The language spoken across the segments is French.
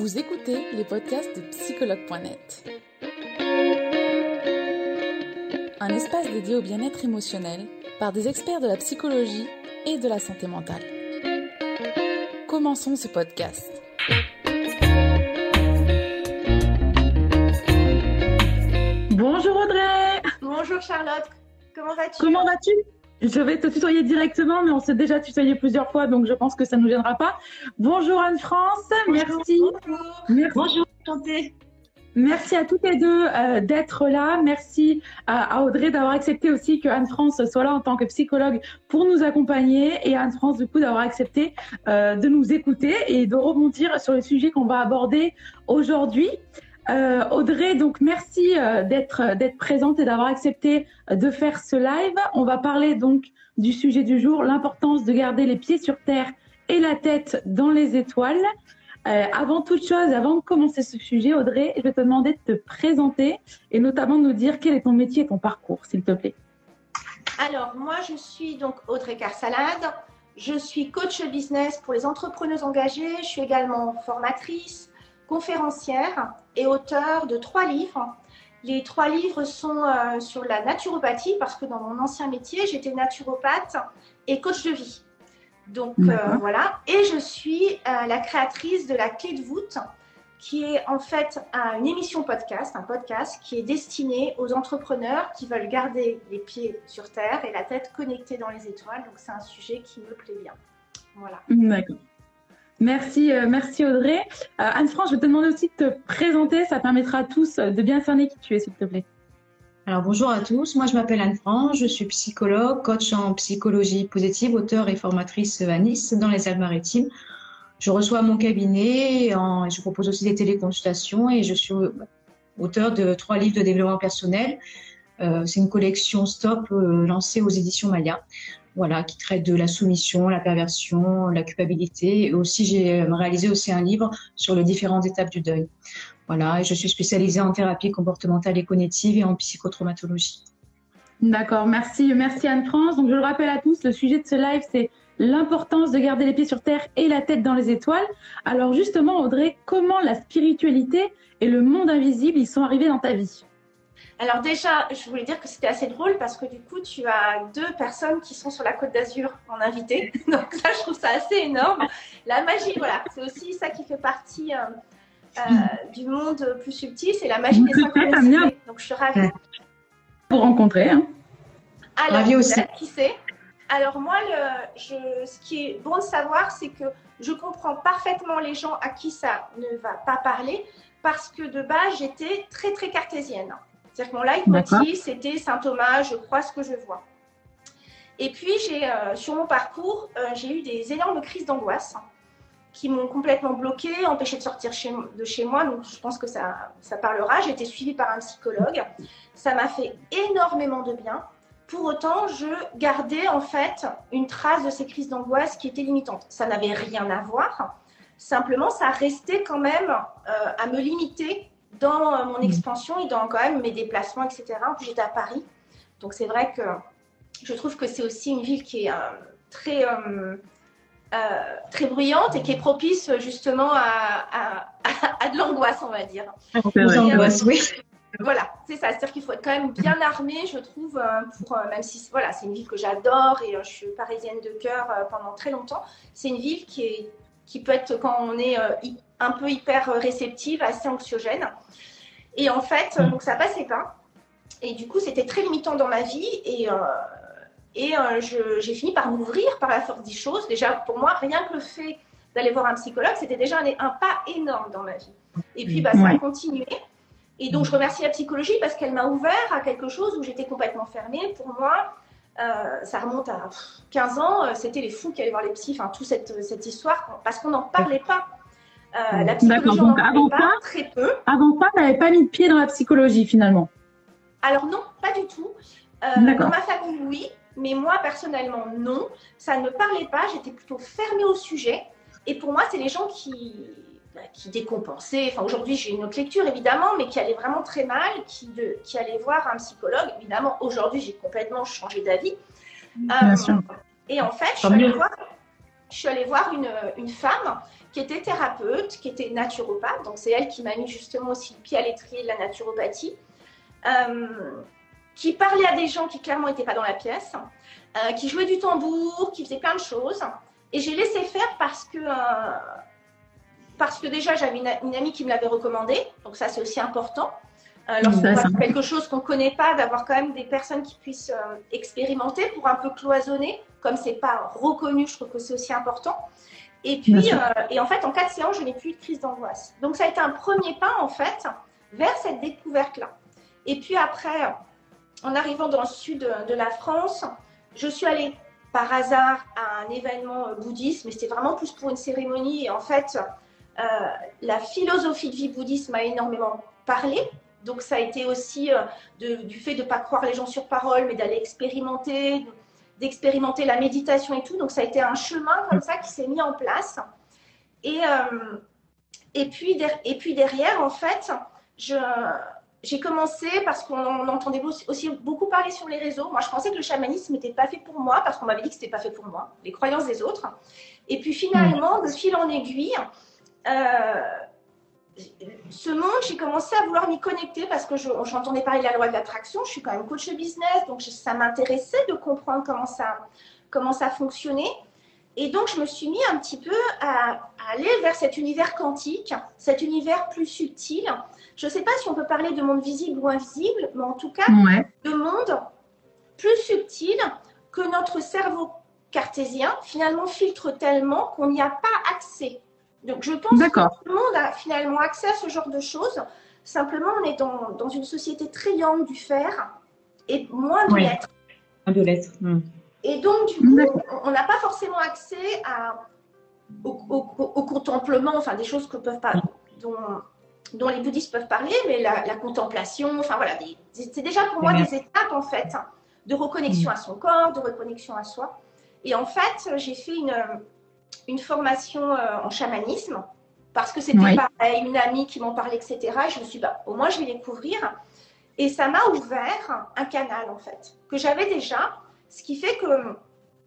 Vous écoutez les podcasts de psychologue.net. Un espace dédié au bien-être émotionnel par des experts de la psychologie et de la santé mentale. Commençons ce podcast. Bonjour Audrey Bonjour Charlotte, comment vas-tu? Comment vas-tu? Je vais te tutoyer directement, mais on s'est déjà tutoyé plusieurs fois, donc je pense que ça ne nous gênera pas. Bonjour Anne-France, merci. Bonjour. merci. Bonjour, enchantée. Merci à toutes les deux euh, d'être là. Merci à, à Audrey d'avoir accepté aussi que Anne-France soit là en tant que psychologue pour nous accompagner et Anne-France du coup d'avoir accepté euh, de nous écouter et de rebondir sur le sujet qu'on va aborder aujourd'hui. Euh, Audrey, donc merci euh, d'être d'être présente et d'avoir accepté euh, de faire ce live. On va parler donc du sujet du jour, l'importance de garder les pieds sur terre et la tête dans les étoiles. Euh, avant toute chose, avant de commencer ce sujet, Audrey, je vais te demander de te présenter et notamment de nous dire quel est ton métier et ton parcours, s'il te plaît. Alors, moi, je suis donc Audrey Carsalade. Je suis coach business pour les entrepreneuses engagées. Je suis également formatrice, conférencière et auteure de trois livres. Les trois livres sont euh, sur la naturopathie parce que dans mon ancien métier, j'étais naturopathe et coach de vie. Donc euh, voilà. Et je suis euh, la créatrice de la clé de voûte, qui est en fait une émission podcast, un podcast qui est destiné aux entrepreneurs qui veulent garder les pieds sur terre et la tête connectée dans les étoiles. Donc c'est un sujet qui me plaît bien. Voilà. D'accord. Merci, euh, merci Audrey. Euh, Anne-France, je vais te demander aussi de te présenter, ça permettra à tous euh, de bien cerner qui tu es, s'il te plaît. Alors bonjour à tous, moi je m'appelle Anne France, je suis psychologue, coach en psychologie positive, auteur et formatrice à Nice dans les Alpes-Maritimes. Je reçois mon cabinet, je propose aussi des téléconsultations et je suis auteur de trois livres de développement personnel. C'est une collection Stop lancée aux éditions Maya, voilà, qui traite de la soumission, la perversion, la culpabilité. Et aussi j'ai euh, réalisé aussi un livre sur les différentes étapes du deuil. Voilà, et je suis spécialisée en thérapie comportementale et cognitive et en psychotraumatologie. D'accord, merci, merci Anne-France. Donc je le rappelle à tous, le sujet de ce live, c'est l'importance de garder les pieds sur terre et la tête dans les étoiles. Alors justement, Audrey, comment la spiritualité et le monde invisible, ils sont arrivés dans ta vie? Alors déjà, je voulais dire que c'était assez drôle parce que du coup, tu as deux personnes qui sont sur la Côte d'Azur en invité. Donc ça, je trouve ça assez énorme. La magie, voilà, c'est aussi ça qui fait partie euh, euh, du monde plus subtil, c'est la magie des Très bien. synchronicités. Donc je suis ravie. Pour rencontrer. Hein. Alors, Ravie aussi. peut-être, Qui c'est? Alors moi, le, je, ce qui est bon de savoir, c'est que je comprends parfaitement les gens à qui ça ne va pas parler parce que de base, j'étais très très cartésienne. C'est-à-dire que mon leitmotiv, c'était Saint Thomas, je crois ce que je vois. Et puis, j'ai, euh, sur mon parcours, euh, j'ai eu des énormes crises d'angoisse qui m'ont complètement bloquée, empêché de sortir chez- de chez moi. Donc, je pense que ça, ça parlera. J'ai été suivie par un psychologue. Ça m'a fait énormément de bien. Pour autant, je gardais en fait une trace de ces crises d'angoisse qui étaient limitantes. Ça n'avait rien à voir. Simplement, ça restait quand même euh, à me limiter dans euh, mon expansion et dans quand même mes déplacements, etc. J'étais à Paris. Donc, c'est vrai que je trouve que c'est aussi une ville qui est euh, très, euh, euh, très bruyante et qui est propice justement à, à- à- à de l'angoisse, on va dire. Angoisses, oui. Voilà, c'est ça. C'est-à-dire qu'il faut être quand même bien armé, je trouve, pour même si voilà, c'est une ville que j'adore et je suis parisienne de cœur pendant très longtemps. C'est une ville qui est qui peut être quand on est euh, un peu hyper réceptive, assez anxiogène. Et en fait, euh, donc ça passait pas. Et du coup, c'était très limitant dans ma vie et euh, et euh, j'ai fini par m'ouvrir par la force des choses. Déjà, pour moi, rien que le fait d'aller voir un psychologue, c'était déjà un, un pas énorme dans ma vie. Et puis, bah, ça a continué. Et donc, je remercie la psychologie parce qu'elle m'a ouvert à quelque chose où j'étais complètement fermée. Pour moi, euh, ça remonte à pff, 15 ans. euh, C'était les fous qui allaient voir les psys, enfin, toute cette, cette histoire, parce qu'on n'en parlait pas. Euh, la psychologie, on n'en parlait pas, très peu. Avant ça, tu n'avais pas mis de pied dans la psychologie finalement. Alors non, pas du tout. Euh, dans ma famille, oui, mais moi personnellement, non. Ça ne me parlait pas. J'étais plutôt fermée au sujet. Et pour moi, c'est les gens qui, qui décompensaient. Enfin, aujourd'hui, j'ai une autre lecture évidemment, mais qui allaient vraiment très mal, qui, de, qui allaient voir un psychologue. Évidemment, aujourd'hui, j'ai complètement changé d'avis. Bien Euh, sûr. Et en fait, je suis allée voir je suis allée voir une, une femme qui était thérapeute, qui était naturopathe. Donc, c'est elle qui m'a mis justement aussi le pied à l'étrier de la naturopathie. Euh, qui parlait à des gens qui clairement n'étaient pas dans la pièce, euh, qui jouait du tambour, qui faisait plein de choses. Et j'ai laissé faire parce que, parce que déjà, j'avais une, amie qui me l'avait recommandé. Donc ça, c'est aussi important. Euh, lorsqu'on voit quelque chose qu'on ne connaît pas, d'avoir quand même des personnes qui puissent expérimenter pour un peu cloisonner. Comme c'est pas reconnu, je trouve que c'est aussi important. Et puis, et en fait, en quatre séances, je n'ai plus de crise d'angoisse. Donc ça a été un premier pas, en fait, vers cette découverte-là. Et puis après, en arrivant dans le sud de la France, je suis allée par hasard à un événement euh, bouddhiste, mais c'était vraiment plus pour une cérémonie. Et en fait, euh, la philosophie de vie bouddhiste m'a énormément parlé. Donc ça a été aussi euh, du fait de ne pas croire les gens sur parole, mais d'aller expérimenter, d'expérimenter la méditation et tout. Donc ça a été un chemin comme ça qui s'est mis en place. Et, et, puis, et puis derrière, en fait, j'ai commencé parce qu'on entendait aussi beaucoup parler sur les réseaux. Moi, je pensais que le chamanisme n'était pas fait pour moi parce qu'on m'avait dit que ce n'était pas fait pour moi, les croyances des autres. Et puis finalement, de fil en aiguille, euh, ce monde, j'ai commencé à vouloir m'y connecter parce que j'entendais parler de la loi de l'attraction. Je suis quand même coach de business, donc ça m'intéressait de comprendre comment ça, comment ça fonctionnait. Et donc, je me suis mis un petit peu à, aller vers cet univers quantique, cet univers plus subtil. Je ne sais pas si on peut parler de monde visible ou invisible, mais en tout cas, de monde plus subtil que notre cerveau cartésien finalement filtre tellement qu'on n'y a pas accès. Donc, je pense que tout le monde a finalement accès à ce genre de choses. Simplement, on est dans, dans une société très du faire et moins de l'être. Moins de l'être. Hmm. Et donc, du coup, on n'a pas forcément accès à, au, contemplement, enfin des choses que peuvent pas, dont, dont, les bouddhistes peuvent parler, mais la, contemplation, enfin voilà, c'est déjà pour moi des étapes en fait de reconnexion à son corps, de reconnexion à soi. Et en fait, j'ai fait une, une formation euh, en chamanisme parce que c'était pareil, une amie qui m'en parlait, etc. Et je me suis dit, bah, au moins je vais découvrir. Et ça m'a ouvert un canal en fait, que j'avais déjà, ce qui fait que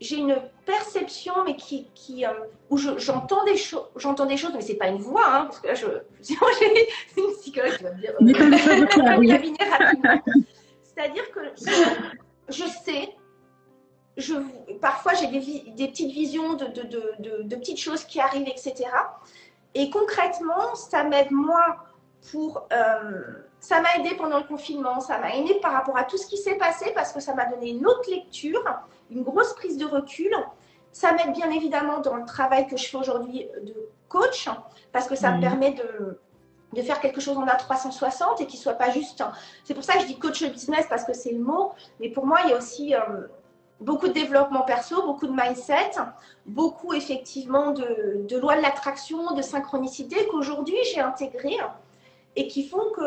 j'ai une perception, mais qui, qui euh, où j'entends des choses, j'entends des choses, mais c'est pas une voix, hein, parce que là, je, j'ai une psychologue qui va me dire, euh. C'est-à-dire que je, sais, je, parfois j'ai des, des, petites visions de, de, de, de, petites choses qui arrivent, etc. Et concrètement, ça m'aide moi pour euh, ça m'a aidé pendant le confinement, ça m'a aidé par rapport à tout ce qui s'est passé parce que ça m'a donné une autre lecture, une grosse prise de recul. Ça m'aide bien évidemment dans le travail que je fais aujourd'hui de coach parce que ça me permet de, de faire quelque chose en A360 et qui soit pas juste. C'est pour ça que je dis coach business parce que c'est le mot, mais pour moi il y a aussi euh, beaucoup de développement perso, beaucoup de mindset, beaucoup effectivement de, de loi de l'attraction, de synchronicité qu'aujourd'hui j'ai intégré et qui font que,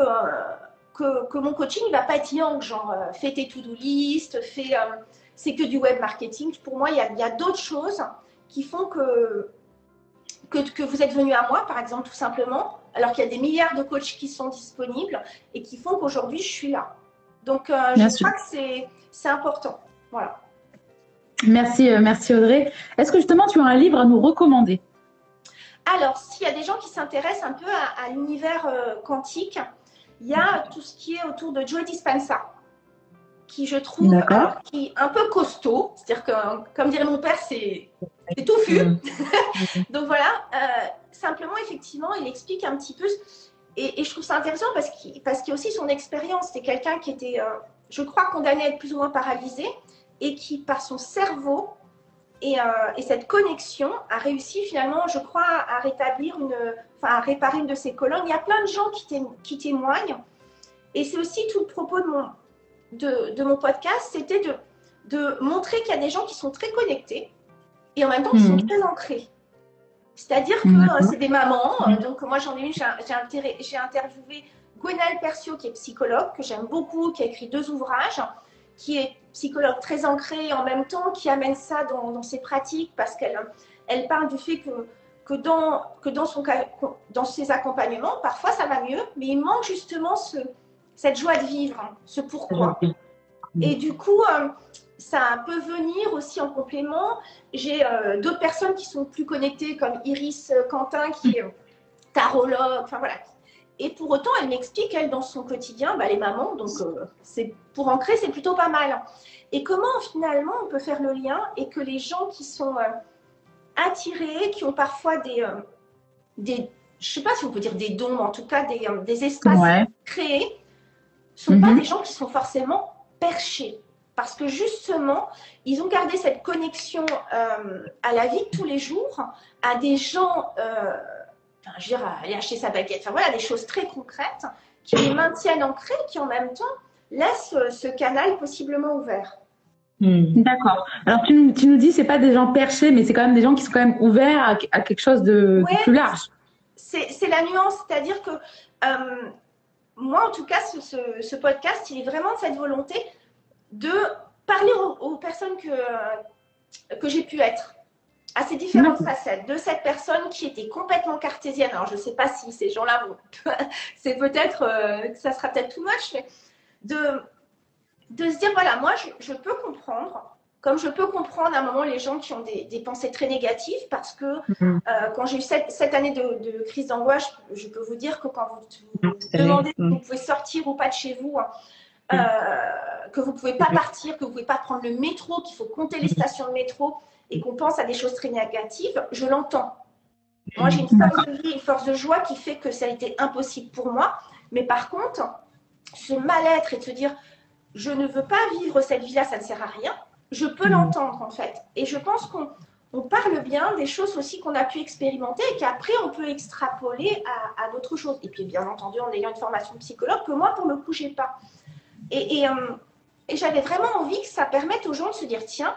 que, que mon coaching ne va pas être yang, genre euh, fais tes to-do list, fais, euh, c'est que du web marketing. Pour moi, il y a, a d'autres choses qui font que, que, que, vous êtes venu à moi, par exemple, tout simplement, alors qu'il y a des milliards de coachs qui sont disponibles et qui font qu'aujourd'hui, je suis là. Donc, euh, je crois que c'est important. Voilà. Merci, merci Audrey. Est-ce que justement tu as un livre à nous recommander? Alors, s'il y a des gens qui s'intéressent un peu à, l'univers euh, quantique, il y a tout ce qui est autour de Joe Dispenza, qui je trouve euh, qui est un peu costaud. C'est-à-dire que, comme dirait mon père, c'est touffu. Mm. Donc voilà, euh, simplement, effectivement, il explique un petit peu. Et, je trouve ça intéressant parce qu'il parce qu'il y a aussi son expérience. C'est quelqu'un qui était, je crois, condamné à être plus ou moins paralysé et qui, par son cerveau, et, euh, et, cette connexion a réussi finalement, je crois, à rétablir une, enfin, à réparer une de ses colonnes. Il y a plein de gens qui, qui témoignent. Et c'est aussi tout le propos de mon, de, de mon podcast, c'était de, de montrer qu'il y a des gens qui sont très connectés et en même temps qui sont hmm. très ancrés. C'est-à-dire que euh, c'est des mamans. Euh, donc moi j'en ai une, j'ai interviewé Gwenelle Percio qui est psychologue, que j'aime beaucoup, qui a écrit deux ouvrages qui est psychologue très ancrée en même temps, qui amène ça dans, ses pratiques parce qu'elle elle parle du fait que, que, dans, que dans, son, dans ses accompagnements, parfois ça va mieux, mais il manque justement ce, cette joie de vivre, ce pourquoi. Et du coup, euh, ça peut venir aussi en complément. J'ai euh, d'autres personnes qui sont plus connectées, comme Iris Quentin, qui est tarologue, enfin voilà. Et pour autant, elle m'explique, elle, dans son quotidien, bah, les mamans, donc c'est pour ancrer, c'est plutôt pas mal. Et comment finalement on peut faire le lien et que les gens qui sont attirés, qui ont parfois des, des je ne sais pas si on peut dire des dons, mais en tout cas des, des espaces créés, sont pas mhm. des gens qui sont forcément perchés. Parce que justement, ils ont gardé cette connexion euh, à la vie de tous les jours, à des gens, euh, enfin, je veux dire, aller acheter sa baguette, enfin voilà, des choses très concrètes qui les maintiennent ancrés, qui en même temps laissent ce canal possiblement ouvert. Hmm. D'accord. Alors tu, nous, tu nous dis c'est pas des gens perchés, mais c'est quand même des gens qui sont quand même ouverts à, quelque chose de, plus large. C'est la nuance, c'est-à-dire que euh, moi, en tout cas, ce, podcast, il est vraiment de cette volonté de parler aux, personnes que, que j'ai pu être, à ces différentes facettes, de cette personne qui était complètement cartésienne. Alors, je ne sais pas si ces gens-là vont. c'est peut-être. Euh, ça sera peut-être too much, mais de, de se dire voilà, moi, je, peux comprendre. Comme je peux comprendre à un moment les gens qui ont des, pensées très négatives, parce que mhm. euh, quand j'ai eu cette, cette année de, crise d'angoisse, je peux vous dire que quand vous, demandez si vous pouvez sortir ou pas de chez vous, hein, euh, que vous ne pouvez pas partir, que vous ne pouvez pas prendre le métro, qu'il faut compter les stations de métro et qu'on pense à des choses très négatives, je l'entends. Moi, j'ai une force de vie, une force de joie qui fait que ça a été impossible pour moi. Mais par contre, ce mal-être et de se dire, je ne veux pas vivre cette vie-là, ça ne sert à rien, je peux l'entendre en fait. Et je pense qu'on parle bien des choses aussi qu'on a pu expérimenter et qu'après on peut extrapoler à, d'autres choses. Et puis bien entendu en ayant une formation de psychologue que moi pour le coup j'ai pas. Et, euh, et, j'avais vraiment envie que ça permette aux gens de se dire tiens,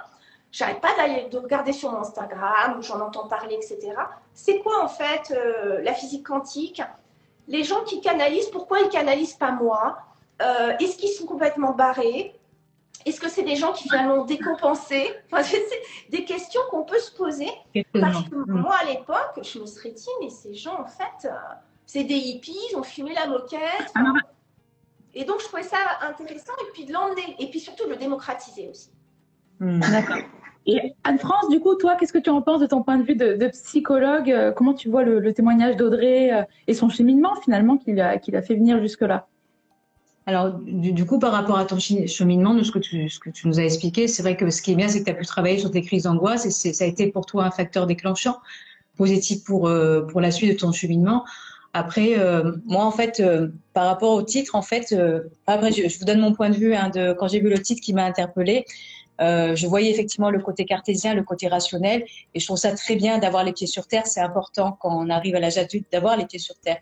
j'arrête pas d'aller de regarder sur mon Instagram où j'en entends parler, etc. C'est quoi en fait euh, la physique quantique? Les gens qui canalisent, pourquoi ils canalisent pas moi? Euh, est-ce qu'ils sont complètement barrés? Est-ce que c'est des gens qui finalement ont décompensé enfin, C'est des questions qu'on peut se poser. Parce que mm. moi, à l'époque, je me serais dit, mais ces gens, en fait, euh, c'est des hippies, ils ont fumé la moquette. Ah et donc, je trouvais ça intéressant, et puis de l'emmener, et puis surtout de le démocratiser aussi. Mm. D'accord. Anne-France, du coup, toi, qu'est-ce que tu en penses de ton point de vue de, psychologue? Euh, Comment tu vois le, témoignage d'Audrey et son cheminement, finalement, qu'il a, a fait venir jusque-là? Alors, du, coup, par rapport à ton cheminement, de ce que tu, ce que tu nous as expliqué, c'est vrai que ce qui est bien, c'est que tu as pu travailler sur tes crises d'angoisse et ça a été pour toi un facteur déclenchant positif pour, euh, pour la suite de ton cheminement. Après, euh, moi, en fait, euh, par rapport au titre, en fait, après, je, vous donne mon point de vue. Hein, de, quand j'ai vu le titre qui m'a interpellée, je voyais effectivement le côté cartésien, le côté rationnel, et je trouve ça très bien d'avoir les pieds sur terre. C'est important quand on arrive à l'âge adulte d'avoir les pieds sur terre.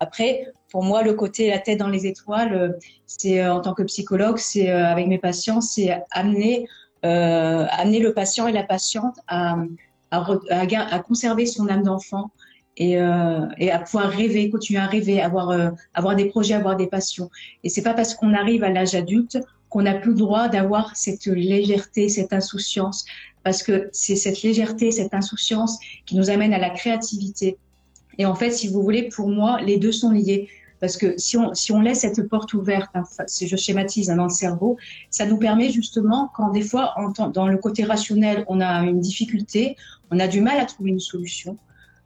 Après, pour moi, le côté la tête dans les étoiles, euh, c'est euh, en tant que psychologue, c'est euh, avec mes patients, c'est amener, amener le patient et la patiente à, à, conserver son âme d'enfant et, et, à pouvoir rêver, continuer à rêver, avoir, avoir des projets, avoir des passions. Et c'est pas parce qu'on arrive à l'âge adulte qu'on n'a plus le droit d'avoir cette légèreté, cette insouciance, parce que c'est cette légèreté, cette insouciance qui nous amène à la créativité, et en fait, si vous voulez, pour moi, les deux sont liés. Parce que si on, laisse cette porte ouverte, hein, si je schématise hein, dans le cerveau, ça nous permet justement, quand des fois, dans le côté rationnel, on a une difficulté, on a du mal à trouver une solution.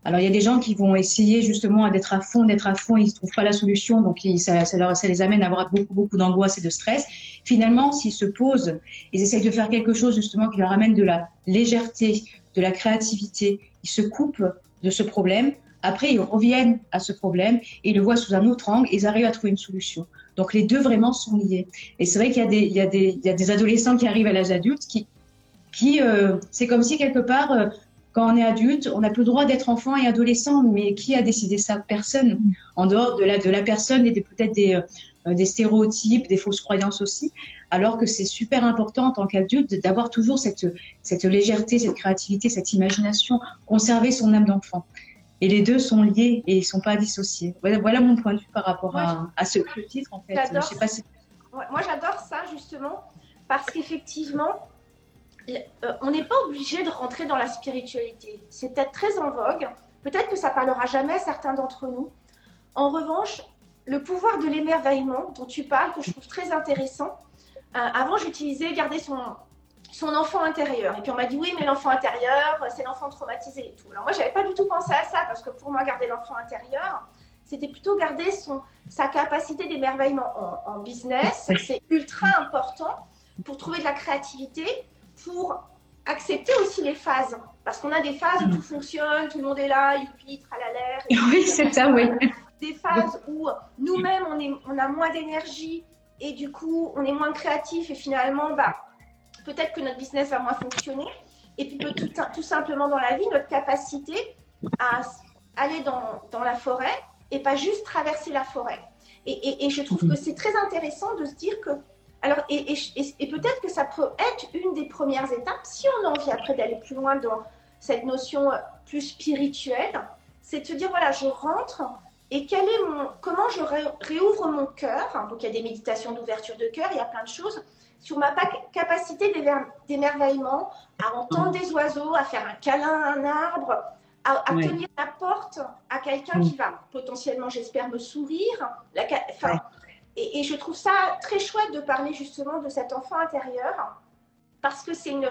Alors, il y a des gens qui vont essayer justement d'être à fond, d'être à fond, ils ne trouvent pas la solution, donc ça, les amène à avoir beaucoup, beaucoup d'angoisse et de stress. Finalement, s'ils se posent, ils essayent de faire quelque chose justement qui leur amène de la légèreté, de la créativité, ils se coupent de ce problème, après, ils reviennent à ce problème et ils le voient sous un autre angle et ils arrivent à trouver une solution. Donc les deux vraiment sont liés. Et c'est vrai qu'il y, a des, adolescents qui arrivent à l'âge adulte qui, qui euh, c'est comme si quelque part, euh, quand on est adulte, on n'a plus le droit d'être enfant et adolescent. Mais qui a décidé ça? Personne. En dehors de la, de la personne et peut-être des, euh, des stéréotypes, des fausses croyances aussi. Alors que c'est super important en tant qu'adulte d'avoir toujours cette, cette légèreté, cette créativité, cette imagination, conserver son âme d'enfant. Et les deux sont liés et ils ne sont pas dissociés. Voilà, mon point de vue par rapport à, à, ce titre, en fait. Moi, j'adore ça, justement, parce qu'effectivement, on n'est pas obligé de rentrer dans la spiritualité. C'est peut-être très en vogue. Peut-être que ça parlera jamais à certains d'entre nous. En revanche, le pouvoir de l'émerveillement dont tu parles, que je trouve très intéressant, avant, j'utilisais garder son, son enfant intérieur. Et puis on m'a dit oui, mais l'enfant intérieur, c'est l'enfant traumatisé et tout. Alors moi, j'avais pas du tout pensé à ça parce que pour moi, garder l'enfant intérieur, c'était plutôt garder son, sa capacité d'émerveillement en, business. C'est ultra important pour trouver de la créativité, pour accepter aussi les phases. Parce qu'on a des phases où tout fonctionne, tout le monde est là, youpi, tralala. Oui, c'est ça, oui. Des phases où nous-mêmes, on, on a moins d'énergie et du coup, on est moins créatif et finalement, bah, peut-être que notre business va moins fonctionner. Et puis tout, tout simplement dans la vie, notre capacité à aller dans, dans, la forêt et pas juste traverser la forêt. Et, et, je trouve que c'est très intéressant de se dire que, alors, et, et peut-être que ça peut être une des premières étapes, si on a envie après d'aller plus loin dans cette notion plus spirituelle, c'est de se dire, voilà, je rentre et quel est mon, comment je réouvre mon cœur. Donc, il y a des méditations d'ouverture de cœur, il y a plein de choses sur ma capacité d'émerveillement, à entendre des oiseaux, à faire un câlin à un arbre, à, tenir la porte à quelqu'un qui va potentiellement, j'espère, me sourire. La, et, je trouve ça très chouette de parler justement de cet enfant intérieur, parce que c'est une,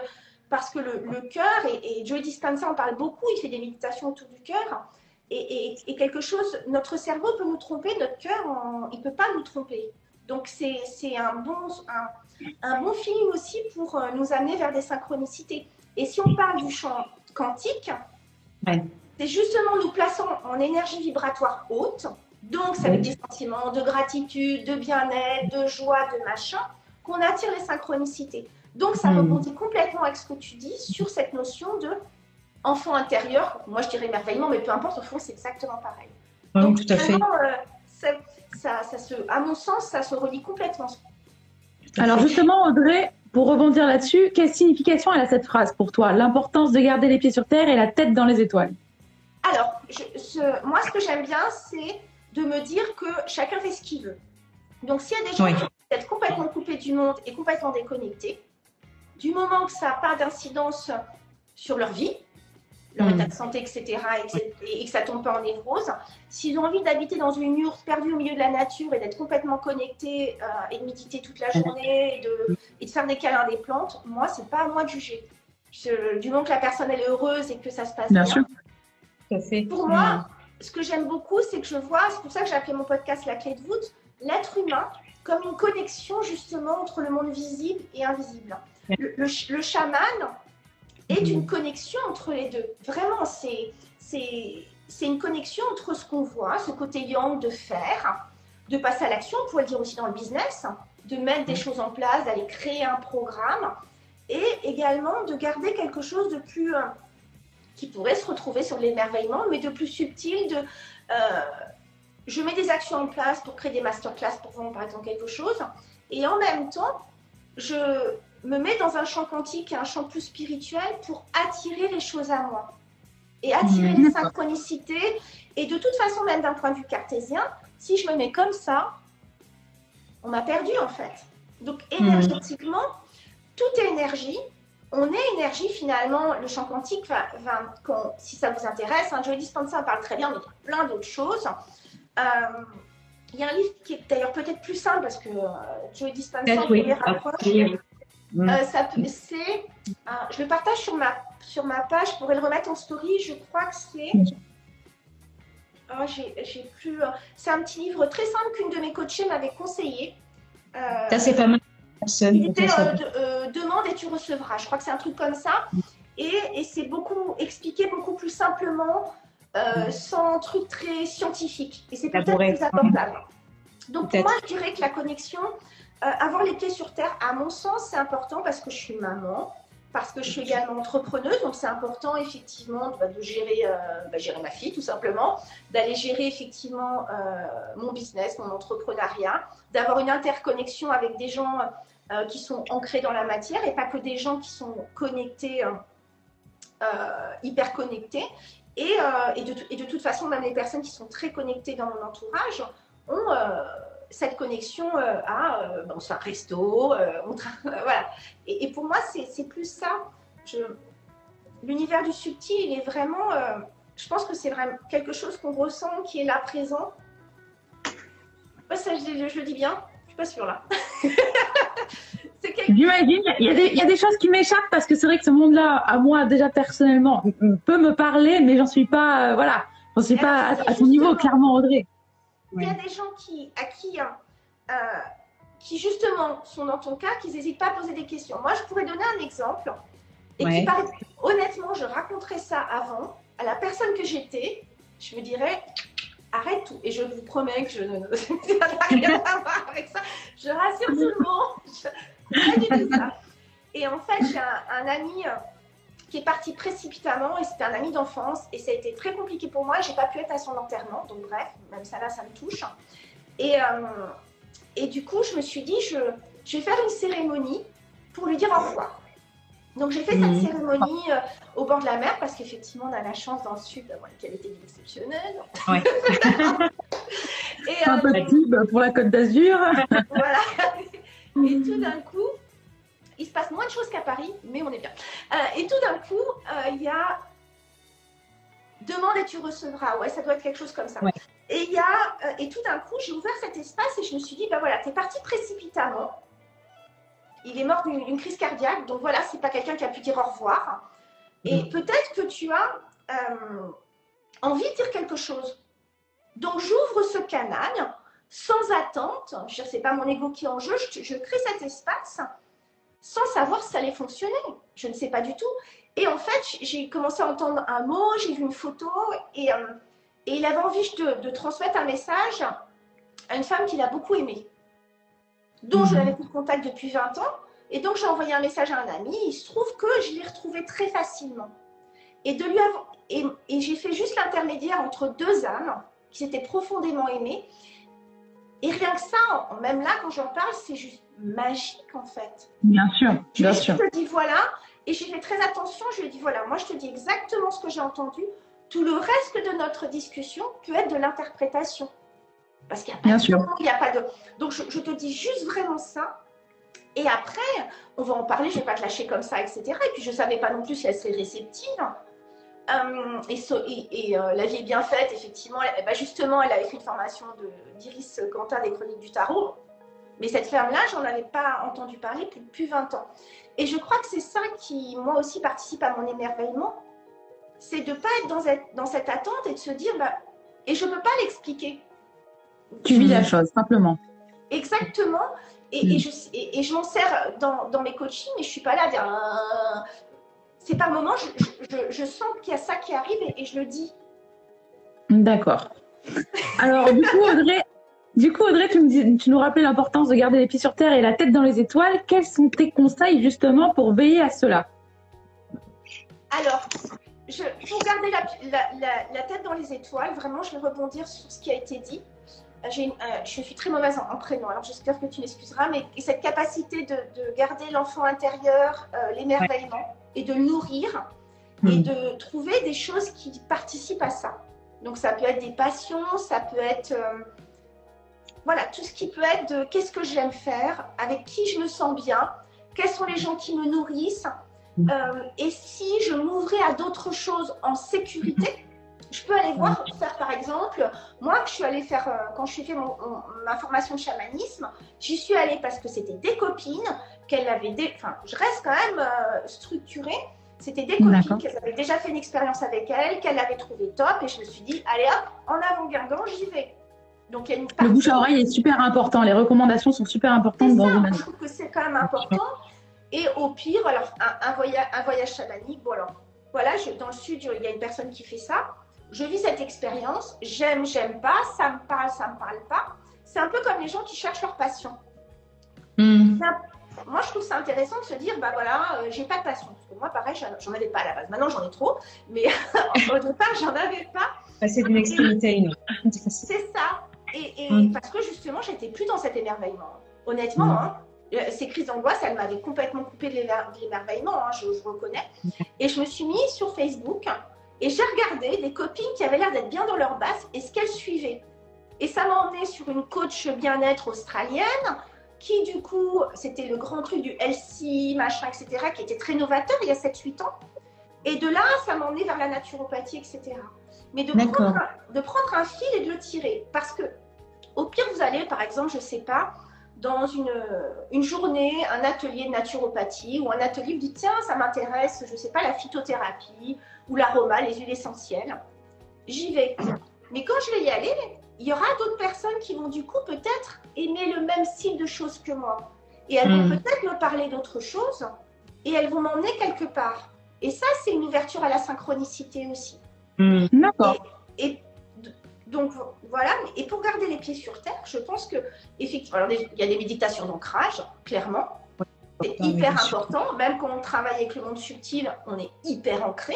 parce que le, cœur, et, et Joe Dispenza en parle beaucoup, il fait des méditations autour du cœur, et, quelque chose, notre cerveau peut nous tromper, notre cœur, il ne peut pas nous tromper. Donc c'est un bon, un bon feeling aussi pour euh, nous amener vers des synchronicités. Et si on parle du champ quantique, c'est justement nous plaçant en énergie vibratoire haute, donc ça veut dire des sentiments de gratitude, de bien-être, de joie, de machin, qu'on attire les synchronicités. Donc ça hmm. rebondit complètement avec ce que tu dis sur cette notion de enfant intérieur. Moi je dirais émerveillement, mais peu importe, au fond c'est exactement pareil. donc, tout à fait. Euh, ça, ça, se, à mon sens, ça se relie complètement. Alors justement, Audrey, pour rebondir là-dessus, quelle signification elle a cette phrase pour toi? L'importance de garder les pieds sur terre et la tête dans les étoiles. Alors, moi, ce que j'aime bien, c'est de me dire que chacun fait ce qu'il veut. Donc, s'il y a des gens qui sont être complètement coupés du monde et complètement déconnectés, du moment que ça n'a pas d'incidence sur leur vie, leur état de santé, etc., et, que ça tombe pas en névrose. S'ils ont envie d'habiter dans une urne perdue au milieu de la nature et d'être complètement connectés euh, et de méditer toute la journée et de, et de, faire des câlins des plantes, moi, c'est pas à moi de juger. du moment que la personne elle est heureuse et que ça se passe bien. sûr. Pour moi, ce que j'aime beaucoup, c'est que je vois, c'est pour ça que j'ai appelé mon podcast La clé de voûte, l'être humain comme une connexion justement entre le monde visible et invisible. Le, chaman, est une connexion entre les deux. Vraiment, c'est, c'est, une connexion entre ce qu'on voit, ce côté yang de faire, de passer à l'action, on pourrait le dire aussi dans le business, de mettre des choses en place, d'aller créer un programme, et également de garder quelque chose de plus... Qui pourrait se retrouver sur l'émerveillement, mais de plus subtil, de... Euh, je mets des actions en place pour créer des masterclass pour vendre par exemple quelque chose, et en même temps, je, me met dans un champ quantique et un champ plus spirituel pour attirer les choses à moi et attirer mmh. les synchronicités. Et de toute façon, même d'un point de vue cartésien, si je me mets comme ça, on m'a perdu en fait. Donc mmh. énergétiquement, tout est énergie. On est énergie finalement. Le champ quantique, va, si ça vous intéresse, hein, Joey Dispenza en parle très bien, mais il y a plein d'autres choses. Euh, il y a un livre qui est d'ailleurs peut-être plus simple parce que euh, Joey Dispenza oui. Mm. Euh, ça c'est, euh, je le partage sur ma, sur ma page, je pourrais le remettre en story. Je crois que c'est. Mm. Oh, j'ai plus. Euh, c'est un petit livre très simple qu'une de mes coachées m'avait conseillé. ça, c'est pas mal. Il était demande et tu recevras. Je crois que c'est un truc comme ça. Et, et c'est beaucoup expliqué beaucoup plus simplement, mm. sans truc très scientifique. Et c'est peut-être plus abordable. Donc, pour moi, je dirais que la connexion, euh, avoir les pieds sur terre, à mon sens, c'est important parce que je suis maman, parce que je suis également entrepreneuse, donc c'est important effectivement de, bah, gérer, euh, bah, gérer ma fille tout simplement, d'aller gérer effectivement euh, mon business, mon entrepreneuriat, d'avoir une interconnexion avec des gens qui sont ancrés dans la matière et pas que des gens qui sont connectés, hyper connectés. Et, de, et, de, toute façon, même les personnes qui sont très connectées dans mon entourage ont cette connexion euh, à euh, bon, un resto, voilà. Et, pour moi, c'est plus ça. L'univers du subtil, il est vraiment. je pense que c'est vraiment quelque chose qu'on ressent, qui est là présent. ça, je, le dis bien. Je suis pas sûre là. J'imagine, il y, a des, il y a des choses qui m'échappent parce que c'est vrai que ce monde-là, à moi déjà personnellement, peut me parler, mais j'en suis pas, euh, voilà, j'en suis pas à, ton niveau, clairement, Audrey. Il y a des gens qui, à qui, euh, qui justement sont dans ton cas, qui n'hésitent pas à poser des questions. Moi, je pourrais donner un exemple et qui paraît, honnêtement, je raconterais ça avant à la personne que j'étais, je me dirais, arrête tout. Et je vous promets que je ne ça n'a rien à voir avec ça. Je rassure tout le monde. pas du tout ça. Et en fait, j'ai un, ami euh, qui est parti précipitamment et c'était un ami d'enfance et ça a été très compliqué pour moi. J'ai pas pu être à son enterrement, donc bref, même ça là, ça me touche. Et, euh, et du coup, je me suis dit, je, je vais faire une cérémonie pour lui dire au revoir. Donc j'ai fait cette mhm. cérémonie euh, au bord de la mer parce qu'effectivement on a la chance dans le sud d'avoir une qualité exceptionnelle. Ouais. et, un peu de euh, pour la Côte d'Azur. voilà. Et tout d'un coup, il se passe moins de choses qu'à Paris, mais on est bien. Euh, et tout d'un coup, il y a demande et tu recevras. Ouais, ça doit être quelque chose comme ça. Et il y a et tout d'un coup, j'ai ouvert cet espace et je me suis dit, ben voilà, tu es parti précipitamment il est mort d'une crise cardiaque. Donc voilà, c'est pas quelqu'un qui a pu dire au revoir. Et mm. peut-être que tu as euh, envie de dire quelque chose. Donc j'ouvre ce canal sans attente. Je sais pas mon ego qui est en jeu. Je, crée cet espace sans savoir si ça allait fonctionner. Je ne sais pas du tout. Et en fait, j'ai commencé à entendre un mot, j'ai vu une photo et, euh, et il avait envie de, de, transmettre un message à une femme qu'il a beaucoup aimée dont je mhm. n'avais plus de contact depuis 20 ans. Et donc, j'ai envoyé un message à un ami. Il se trouve que je l'ai retrouvé très facilement. Et, de lui et, et j'ai fait juste l'intermédiaire entre deux âmes qui s'étaient profondément aimées. Et rien que ça, même là, quand j'en parle, c'est juste magique en fait. Bien sûr, bien sûr. Je te dis voilà, et j'ai fait très attention. Je lui ai dit voilà, moi je te dis exactement ce que j'ai entendu. Tout le reste de notre discussion peut être de l'interprétation. Parce qu'il n'y a pas Bien de sûr. il a pas de. Donc je, te dis juste vraiment ça. Et après, on va en parler, je ne vais pas te lâcher comme ça, etc. Et puis je ne savais pas non plus si elle serait réceptive. Euh, et, et, euh, la vie est bien faite, effectivement. bah justement, elle a écrit une formation d'Iris Quentin des Chroniques du Tarot. Mais cette femme-là, j'en avais pas entendu parler depuis, depuis 20 ans. Et je crois que c'est ça qui, moi aussi, participe à mon émerveillement. C'est de ne pas être dans cette, dans cette attente et de se dire, bah, et je ne peux pas l'expliquer. Tu vis la chose, simplement. Exactement. Et, et, mm. je, et, je m'en sers dans, dans, mes coachings, mais je ne suis pas là à dire. Euh, c'est par moment, je, je, je sens qu'il y a ça qui arrive et, je le dis. D'accord. Alors, du coup, Audrey, du coup, Audrey tu, me tu nous rappelais l'importance de garder les pieds sur terre et la tête dans les étoiles. Quels sont tes conseils justement pour veiller à cela? Alors, je, pour garder la, la, la, tête dans les étoiles, vraiment, je vais rebondir sur ce qui a été dit. Euh, je suis très mauvaise en, prénom, alors j'espère que tu m'excuseras, mais cette capacité de, garder l'enfant intérieur, euh, l'émerveillement, et de le nourrir, et hmm. de trouver des choses qui participent à ça. Donc ça peut être des passions, ça peut être... Euh, voilà, tout ce qui peut être de qu'est-ce que j'aime faire, avec qui je me sens bien, quels sont les gens qui me nourrissent, hmm. et si je m'ouvrais à d'autres choses en sécurité, je peux aller voir, faire par exemple, moi, je suis allée faire, euh, quand je suis fait ma formation de chamanisme, j'y suis allée parce que c'était des copines, qu'elles avaient, des, enfin, je reste quand même euh, structurée. C'était des copines qu'elles avaient déjà fait une expérience avec elles, qu'elles avaient trouvé top, et je me suis dit, allez hop, en avant Guingamp, j'y vais. Donc, il y a une Le bouche à oreille est super important, les recommandations sont super importantes dans ça, Je trouve que c'est quand même important. Et au pire, alors, un, voyage, un voyage chamanique, bon alors, voilà, je, dans le sud, il y a une personne qui fait ça je vis cette expérience, j'aime, j'aime pas, ça me parle, ça me parle pas. C'est un peu comme les gens qui cherchent leur passion. Hmm. Moi, je trouve ça intéressant de se dire, bah voilà, euh, j'ai pas de passion. Parce que moi, pareil, j'en avais pas à la base. Maintenant, j'en ai trop, mais au départ, j'en avais pas. C'est d'une extrémité à une C'est ça. Et, hmm. parce que justement, j'étais plus dans cet émerveillement. Honnêtement, hmm. hein, euh, ces crises d'angoisse, elles m'avaient complètement coupé de l'émerveillement, hein, je, je, reconnais. Et je me suis mise sur Facebook et j'ai regardé des copines qui avaient l'air d'être bien dans leur basse et ce qu'elles suivaient. Et ça m'a emmené sur une coach bien-être australienne qui, du coup, c'était le grand truc du LC, machin, etc., qui était très novateur il y a 7-8 ans. Et de là, ça m'a emmené vers la naturopathie, etc. Mais de prendre, un, de prendre un fil et de le tirer. Parce que, au pire, vous allez, par exemple, je ne sais pas, dans une, une journée, un atelier de naturopathie ou un atelier, vous dites tiens, ça m'intéresse, je ne sais pas, la phytothérapie ou l'aroma, les huiles essentielles, j'y vais. Mais quand je vais y aller, il y aura d'autres personnes qui vont du coup peut-être aimer le même style de choses que moi. Et elles vont Mm. peut-être me parler d'autres choses et elles vont m'emmener quelque part. Et ça, c'est une ouverture à la synchronicité aussi. Mm. D'accord. Et donc voilà, et pour garder les pieds sur terre, je pense que effectivement, alors, il y a des méditations d'ancrage, clairement. C'est hyper important, même quand on travaille avec le monde subtil, on est hyper ancré.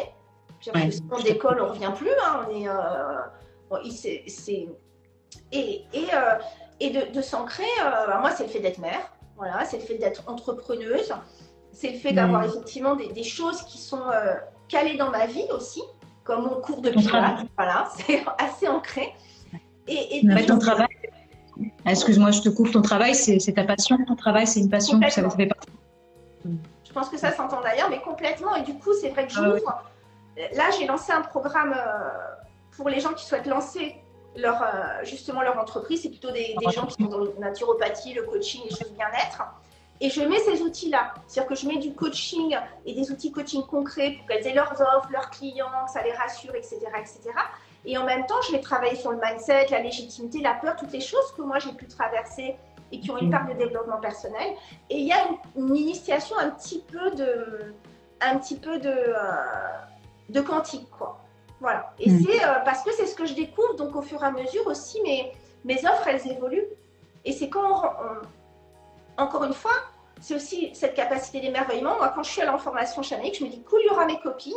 Ouais. Si on décolle, on ne revient plus. hein, on est, euh, bon, il- c'est- c'est- Et, et, euh, et de, de s'ancrer, euh, bah, moi, c'est le fait d'être mère, voilà, c'est le fait d'être entrepreneuse, c'est le fait d'avoir Mm. effectivement des, des choses qui sont euh, calées dans ma vie aussi, comme mon cours de pilates, voilà, c'est assez ancré. Et, ton travail, excuse-moi, je te coupe, ton travail, c'est ta passion, ton travail, c'est une passion, ça Complètement. fait partie. Je pense que ça s'entend d'ailleurs, mais complètement. Et du coup, c'est vrai que Ah oui. j'ouvre. Là, j'ai lancé un programme pour les gens qui souhaitent lancer euh, justement leur entreprise. C'est plutôt des, gens qui sont dans la naturopathie, le coaching, les choses bien-être. Et je mets ces outils-là. C'est-à-dire que je mets du coaching et des outils coaching concrets pour qu'elles aient leurs offres, leurs clients, que ça les rassure, etc., etc. Et en même temps, je vais travailler sur le mindset, la légitimité, la peur, toutes les choses que moi j'ai pu traverser et qui ont une part de développement personnel. Et il y a une, une initiation un petit peu de, un petit peu de, euh, de quantique, quoi. Voilà. Et Mm. c'est euh, parce que c'est ce que je découvre, donc au fur et à mesure aussi, mes, mes offres, elles évoluent. Et c'est quand, on- on- encore une fois, c'est aussi cette capacité d'émerveillement. Moi, quand je suis à la formation chamanique, je me dis, cool, il y aura mes copines.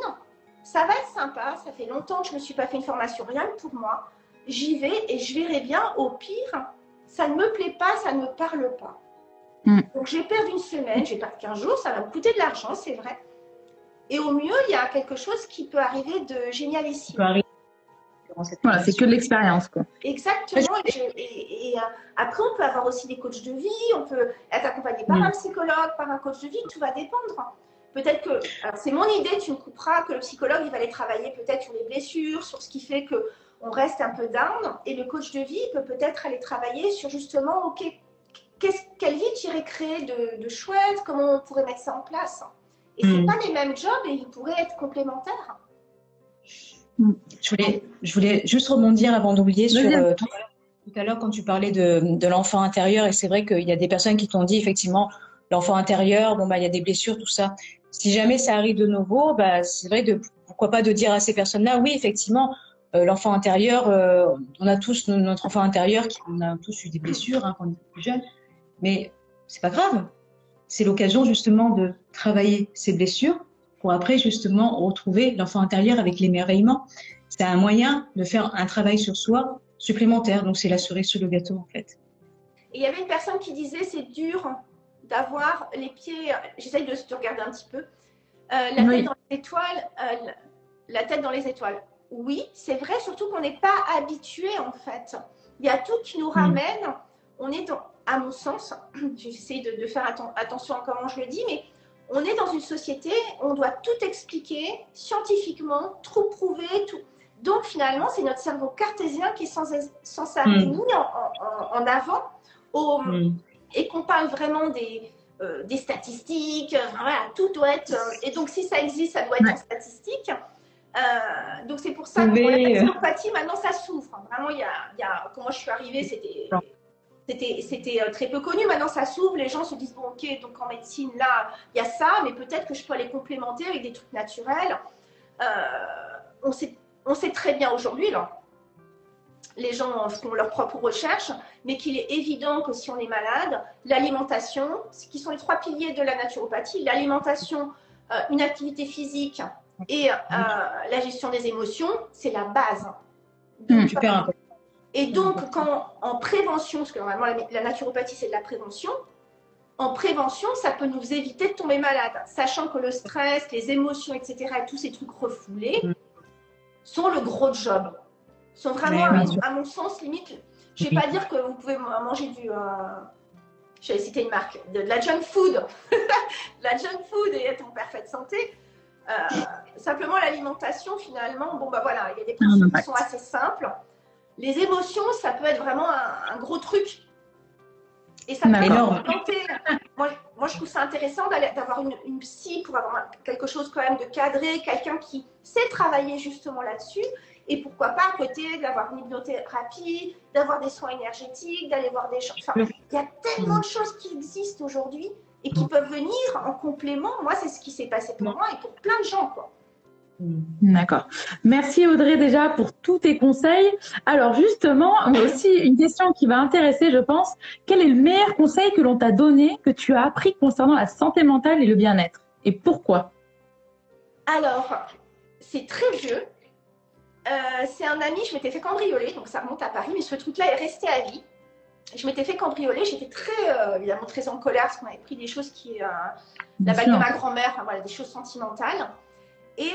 Ça va être sympa. Ça fait longtemps que je ne me suis pas fait une formation, rien que pour moi. J'y vais et je verrai bien. Au pire, ça ne me plaît pas, ça ne me parle pas. Mm. Donc, je vais perdre une semaine, je vais perdre 15 jours, ça va me coûter de l'argent, c'est vrai. Et au mieux, il y a quelque chose qui peut arriver de génialissime. Voilà, c'est que de l'expérience, quoi. Exactement. Et, je- et- et, euh, après, on peut avoir aussi des coachs de vie, on peut être accompagné par Mm. un psychologue, par un coach de vie, tout va dépendre. Peut-être que, alors c'est mon idée, tu me couperas, que le psychologue, il va aller travailler peut-être sur les blessures, sur ce qui fait que on reste un peu down, et le coach de vie peut peut-être aller travailler sur justement, ok, qu'est-ce, quelle vie tu irais créer de, de chouette, comment on pourrait mettre ça en place. Et Mm. c'est pas les mêmes jobs et ils pourraient être complémentaires. Je voulais, je voulais juste rebondir avant d'oublier sur euh, tout à l'heure- tout à l'heure quand tu parlais de, de l'enfant intérieur et c'est vrai qu'il y a des personnes qui t'ont dit effectivement l'enfant intérieur, bon bah il y a des blessures, tout ça. Si jamais ça arrive de nouveau, bah c'est vrai de pourquoi pas de dire à ces personnes-là, oui effectivement euh, l'enfant intérieur, euh, on a tous no- notre enfant intérieur, qui, on a tous eu des blessures hein, quand on était plus jeune, mais c'est pas grave. C'est l'occasion justement de travailler ces blessures pour après justement retrouver l'enfant intérieur avec l'émerveillement c'est un moyen de faire un travail sur soi supplémentaire. Donc, c'est la cerise sur le gâteau, en fait. Et il y avait une personne qui disait c'est dur d'avoir les pieds. J'essaye de te regarder un petit peu. euh, la Oui. tête dans les étoiles. euh, la tête dans les étoiles. Oui, c'est vrai, surtout qu'on n'est pas habitué en fait. Il y a tout qui nous ramène. On est dans, à mon sens, j'essaie de, de faire atten- attention à comment je le dis, mais on est dans une société, on doit tout expliquer scientifiquement, tout prouver, tout. Donc finalement, c'est notre cerveau cartésien qui est sans, sans arrêt mis en, en- en avant au, Mm. et qu'on parle vraiment des, euh, des statistiques, enfin, voilà, tout doit être. euh, et donc, si ça existe, ça doit être Ouais. en statistique. Euh, donc, c'est pour ça que Prouver, pour la naturopathie, maintenant, ça s'ouvre. Vraiment, il y a, il y a, quand moi je suis arrivée, c'était. C'était, euh, très peu connu. Maintenant, ça s'ouvre. Les gens se disent bon, ok, donc en médecine, là, il y a ça, mais peut-être que je peux aller complémenter avec des trucs naturels. Euh, on, sait, on sait très bien aujourd'hui, là, les gens font leurs propres recherches, mais qu'il est évident que si on est malade, l'alimentation, ce qui sont les trois piliers de la naturopathie, l'alimentation, euh, une activité physique et euh, la gestion des émotions, c'est la base. Donc, Super important. Et donc, quand en prévention, parce que normalement la, la naturopathie c'est de la prévention, en prévention, ça peut nous éviter de tomber malade, sachant que le stress, les émotions, etc., et tous ces trucs refoulés Mm. sont le gros job. Sont vraiment, à, mon, sûr. à mon sens, limite. Je ne vais Oui. pas dire que vous pouvez manger du. Euh, je vais citer une marque, de, de la junk food. de la junk food et être en parfaite santé. Euh, simplement, l'alimentation, finalement, bon, bah voilà, il y a des un principes qui sont assez simples. Les émotions, ça peut être vraiment un, un gros truc. Et ça peut énorme. Moi, moi, je trouve ça intéressant d'avoir une, une, psy pour avoir quelque chose quand même de cadré, quelqu'un qui sait travailler justement là-dessus. Et pourquoi pas à côté d'avoir une hypnothérapie, d'avoir des soins énergétiques, d'aller voir des choses. Enfin, il y a tellement de choses qui existent aujourd'hui et qui peuvent venir en complément. Moi, c'est ce qui s'est passé pour moi et pour plein de gens, quoi. D'accord. Merci Audrey déjà pour tous tes conseils. Alors justement, aussi une question qui va intéresser, je pense. Quel est le meilleur conseil que l'on t'a donné, que tu as appris concernant la santé mentale et le bien-être? Et pourquoi? Alors, c'est très vieux. Euh, c'est un ami, je m'étais fait cambrioler, donc ça remonte à Paris, mais ce truc-là est resté à vie. Je m'étais fait cambrioler, j'étais très, euh, évidemment, très en colère parce qu'on avait pris des choses qui. Euh, la bague de ma grand-mère, enfin voilà, des choses sentimentales. Et,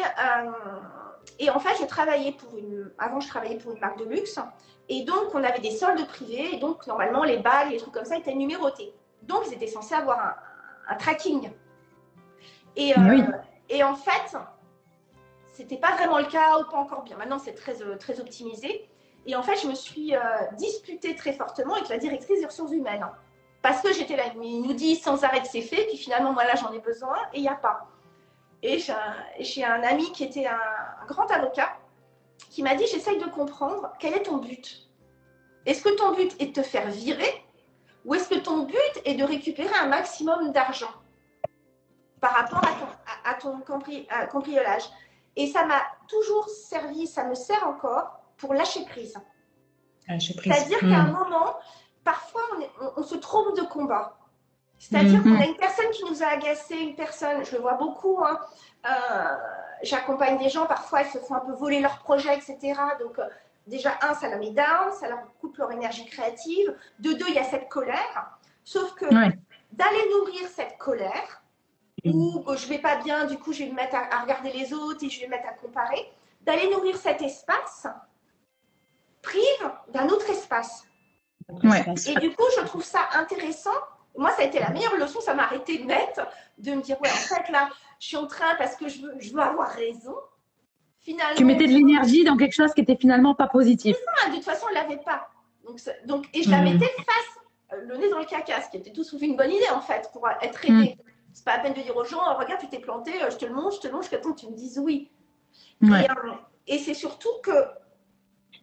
et en fait, je travaillais pour une. Avant, je travaillais pour une marque de luxe. Et donc, on avait des soldes privés. Et donc, normalement, les bagues, les trucs comme ça étaient numérotés. Donc, ils étaient censés avoir un, tracking. Et, et en fait, c'était pas vraiment le cas ou pas encore bien. Maintenant, c'est très, euh, très optimisé. Et en fait, je me suis euh, disputée très fortement avec la directrice des ressources humaines. parce que j'étais là, il nous dit sans arrêt que c'est fait, puis finalement, moi là, j'en ai besoin et il n'y a pas. Et j'ai un, ami qui était un, grand avocat qui m'a dit J'essaye de comprendre quel est ton but. Est-ce que ton but est de te faire virer ou est-ce que ton but est de récupérer un maximum d'argent par rapport à ton, à ton cambriolage? Et ça m'a toujours servi, ça me sert encore pour lâcher prise. C'est-à-dire qu'à un hmm. moment, parfois, on, se trompe de combat. C'est-à-dire hmm. qu'on a une personne qui nous a agacé, une personne, je le vois beaucoup, hein, euh, j'accompagne des gens, parfois ils se font un peu voler leur projet, etc. Donc, euh, déjà, un, ça leur met down, ça leur coupe leur énergie créative. De deux, il y a cette colère. Sauf que d'aller nourrir cette colère, ou je vais pas bien, du coup je vais me mettre à, regarder les autres et je vais me mettre à comparer, d'aller nourrir cet espace prive d'un autre espace. Et du coup, je trouve ça intéressant. Moi, ça a été la meilleure leçon, ça m'a arrêté net de me dire, ouais, en fait, là, je suis en train parce que je veux, je veux avoir raison. Finalement, tu mettais de l'énergie dans quelque chose qui était finalement pas positif. de toute façon, on ne l'avait pas. Donc, donc, et je la hmm. mettais face, euh, le nez dans le caca, ce qui était tout sauf une bonne idée, en fait, pour être aidée. Hmm. C'est pas la peine de dire aux gens, oh, regarde, tu t'es planté, euh, je te le montre, je te le montre, temps que tu me dises oui. Euh, et, c'est surtout que,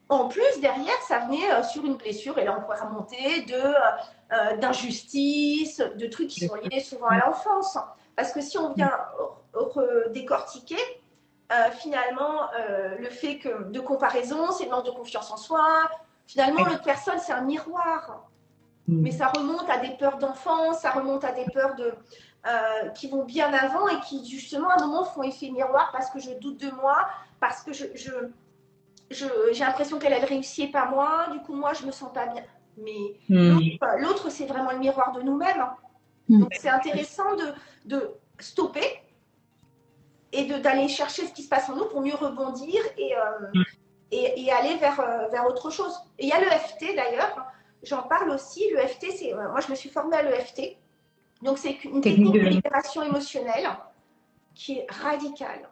en plus, derrière, ça venait euh, sur une blessure, et là, on pourrait remonter de, d'injustice, de trucs qui sont liés souvent à l'enfance. Parce que si on vient décortiquer, finalement, le fait que de comparaison, c'est le manque de confiance en soi. Finalement, l'autre personne, c'est un miroir. Mm. Mais ça remonte à des peurs d'enfance, ça remonte à des peurs de, euh, qui vont bien avant et qui justement à un moment font effet miroir parce que je doute de moi, parce que je, j'ai l'impression qu'elle a réussi et pas moi, du coup moi je me sens pas bien. Mais hmm. l'autre c'est vraiment le miroir de nous-mêmes. Hmm. Donc c'est intéressant de, de, stopper et d'aller chercher ce qui se passe en nous pour mieux rebondir et, euh, hmm. et, et, aller vers, euh, vers autre chose. Et il y a l'EFT d'ailleurs, j'en parle aussi. L'EFT, c'est moi je me suis formée à l'EFT. Donc, c'est une technique, de libération émotionnelle qui est radicale.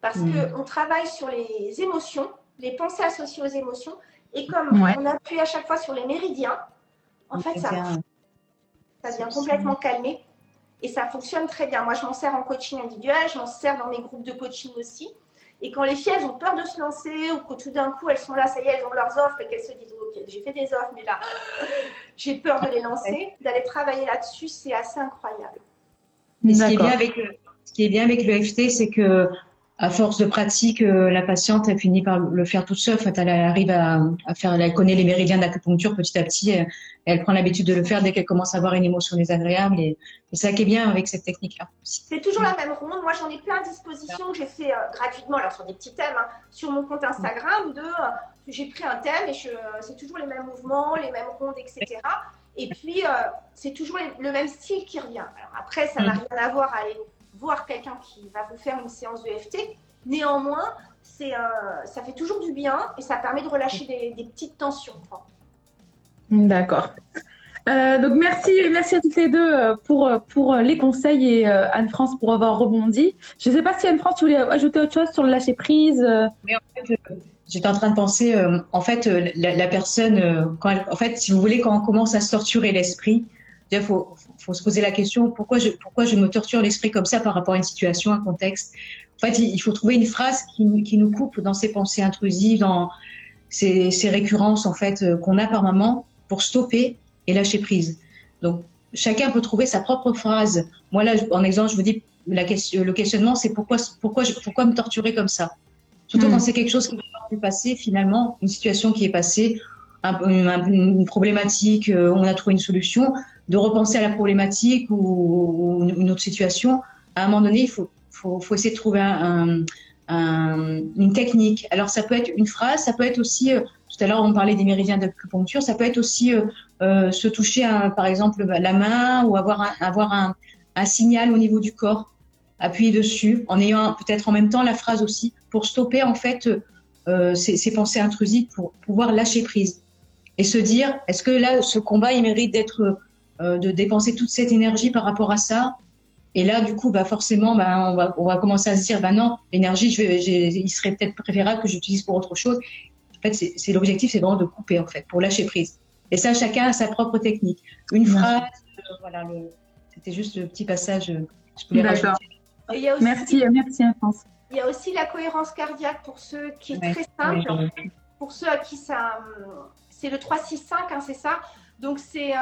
Parce qu'on travaille sur les émotions, les pensées associées aux émotions. Et comme on appuie à chaque fois sur les méridiens, en fait, ça, ça vient complètement calmer. Et ça fonctionne très bien. Moi, je m'en sers en coaching individuel, je m'en sers dans mes groupes de coaching aussi. Et quand les filles, elles ont peur de se lancer ou que tout d'un coup, elles sont là, ça y est, elles ont leurs offres et qu'elles se disent, OK, j'ai fait des offres, mais là, j'ai peur de les lancer, d'aller travailler là-dessus, c'est assez incroyable. Mais ce qui est bien avec le, ce qui est bien avec le FT, c'est que à force de pratique, euh, la patiente elle finit par le faire toute seule. En fait, elle arrive à, faire, elle connaît les méridiens d'acupuncture petit à petit. Et elle prend l'habitude de le faire dès qu'elle commence à avoir une émotion désagréable. Et, c'est ça qui est bien avec cette technique-là. C'est toujours la même ronde. Moi, j'en ai plein à disposition que j'ai fait euh, gratuitement, alors sur des petits thèmes, hein, sur mon compte Instagram. De, euh, j'ai pris un thème et c'est toujours les mêmes mouvements, les mêmes rondes, etc. Et puis, c'est toujours le même style qui revient. Alors après, ça n'a mm. rien à voir avec voir quelqu'un qui va vous faire une séance de FT. Néanmoins, c'est, euh, ça fait toujours du bien et ça permet de relâcher des, petites tensions. D'accord. Euh, donc merci, merci à toutes les deux euh, pour, pour les conseils et Anne-France pour avoir rebondi. Je ne sais pas si Anne-France, tu voulais ajouter autre chose sur le lâcher prise. Oui, en fait, j'étais en train de penser, en fait, la, personne, quand en fait, si vous voulez, quand on commence à se torturer l'esprit, il faut, faut, se poser la question pourquoi je, pourquoi je me torture l'esprit comme ça par rapport à une situation, un contexte? En fait, il faut trouver une phrase qui, qui nous coupe dans ces pensées intrusives, dans ces, ces récurrences en fait euh, qu'on a par moment pour stopper et lâcher prise. Donc, chacun peut trouver sa propre phrase. Moi, là, en exemple, je vous dis, la question, le questionnement, c'est pourquoi, pourquoi, je, pourquoi me torturer comme ça? Surtout hmm. quand c'est quelque chose qui est passé, finalement, une situation qui est passée, une problématique, euh, on a trouvé une solution, de repenser à la problématique ou, une autre situation. À un moment donné, il faut, essayer de trouver un, un, une technique. Alors, ça peut être une phrase, ça peut être aussi, euh, tout à l'heure, on parlait des méridiens d'acupuncture, ça peut être aussi euh, euh se toucher, par exemple, la main ou avoir un, signal au niveau du corps, appuyer dessus, en ayant peut-être en même temps la phrase aussi, pour stopper en fait ces, pensées intrusives, pour pouvoir lâcher prise et se dire est-ce que là ce combat il mérite d'être euh, de dépenser toute cette énergie par rapport à ça. Et là du coup bah forcément bah, on va on va commencer à se dire bah non l'énergie je vais, il serait peut-être préférable que j'utilise pour autre chose. En fait c'est l'objectif c'est vraiment de couper en fait pour lâcher prise. Et ça chacun a sa propre technique. Une phrase euh, voilà c'était juste le petit passage euh, je pouvais D'accord. merci merci France il y a aussi la cohérence cardiaque pour ceux qui est très simple. Pour ceux à qui ça c'est le 3-6-5, hein, c'est ça. Donc c'est. Euh,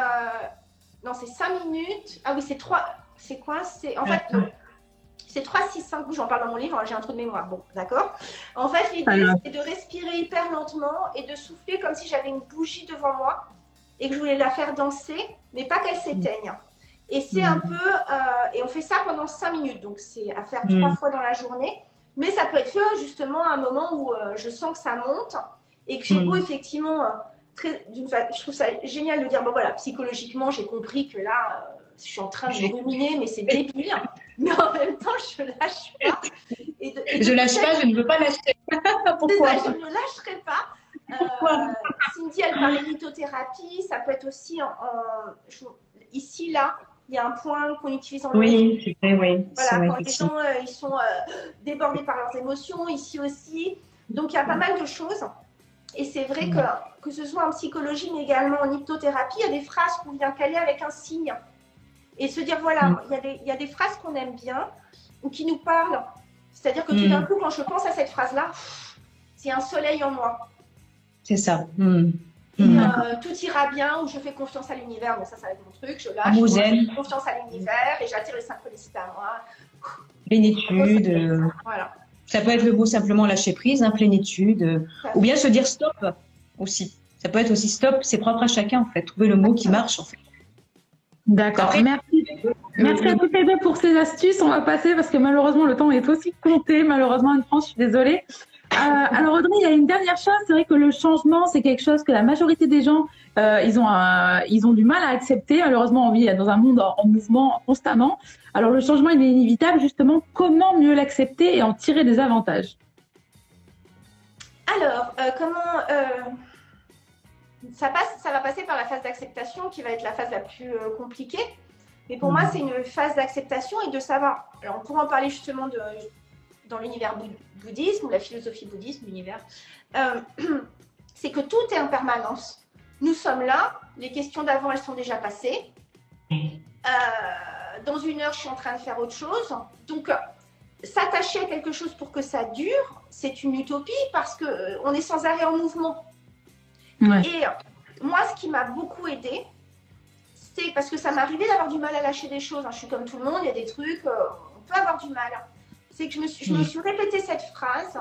non, c'est 5 minutes. Ah oui, c'est 3. C'est quoi? C'est En fait. C'est 3, 6, 5, j'en parle dans mon livre, hein, j'ai un trou de mémoire. Bon, d'accord. En fait, l'idée, c'est de respirer hyper lentement et de souffler comme si j'avais une bougie devant moi et que je voulais la faire danser, mais pas qu'elle s'éteigne. Et c'est un peu. Euh, et on fait ça pendant 5 minutes, donc c'est à faire trois fois dans la journée. Mais ça peut être fait justement à un moment où euh, je sens que ça monte et que j'ai beau effectivement je trouve ça génial de dire bon voilà, psychologiquement, j'ai compris que là, euh, je suis en train de ruminer, mais c'est débile. Mais en même temps, je lâche pas. Et je lâche pas, je ne veux pas lâcher. Pourquoi Je ne lâcherai pas. Euh, Cindy, elle parlait lithothérapie. Ça peut être aussi en, ici, là. Il y a un point qu'on utilise en Oui, c'est vrai, oui. Voilà, quand les gens euh, ils sont débordés par leurs émotions, ici aussi. Donc, il y a pas mal de choses. Et c'est vrai mm. que, que ce soit en psychologie, mais également en hypnothérapie, il y a des phrases qu'on vient caler avec un signe. Et se dire, voilà, mm. il, y a des, il y a des phrases qu'on aime bien ou qui nous parlent. C'est-à-dire que tout d'un mm. coup, quand je pense à cette phrase-là, c'est un soleil en moi. C'est ça. Euh, tout ira bien, ou je fais confiance à l'univers, mais ça, ça va être mon truc, je lâche, je fais confiance à l'univers et j'attire les synchronicités à moi. Plénitude. Voilà. Ça peut être le mot simplement lâcher prise, hein, plénitude, euh, ou bien se dire stop aussi. Ça peut être aussi stop, c'est propre à chacun en fait. Trouver le mot qui marche en fait. D'accord. Merci. Merci à toutes les deux pour ces astuces. On va passer parce que malheureusement le temps est aussi compté. Malheureusement, en France, je suis désolée. Euh, alors Audrey, il y a une dernière chose. C'est vrai que le changement, c'est quelque chose que la majorité des gens, euh, ils, ont, ils ont du mal à accepter. Malheureusement, on vit dans un monde en, mouvement constamment. Alors le changement, il est inévitable. Justement, comment mieux l'accepter et en tirer des avantages? Alors, euh, comment ça, passe, ça va passer par la phase d'acceptation qui va être la phase la plus compliquée. Mais pour moi, mmh. c'est une phase d'acceptation et de savoir. Alors, on pourra en parler justement de, dans l'univers bouddhisme ou la philosophie bouddhiste, l'univers, euh, c'est que tout est en permanence. Nous sommes là, les questions d'avant, elles sont déjà passées. Euh, dans une heure, je suis en train de faire autre chose. Donc, s'attacher à quelque chose pour que ça dure, c'est une utopie parce qu'on euh, on est sans arrêt en mouvement. Et moi, ce qui m'a beaucoup aidé, c'est parce que ça m'arrivait d'avoir du mal à lâcher des choses. Hein. Je suis comme tout le monde, il y a des trucs, on peut avoir du mal c'est que je me, suis, je me suis répété cette phrase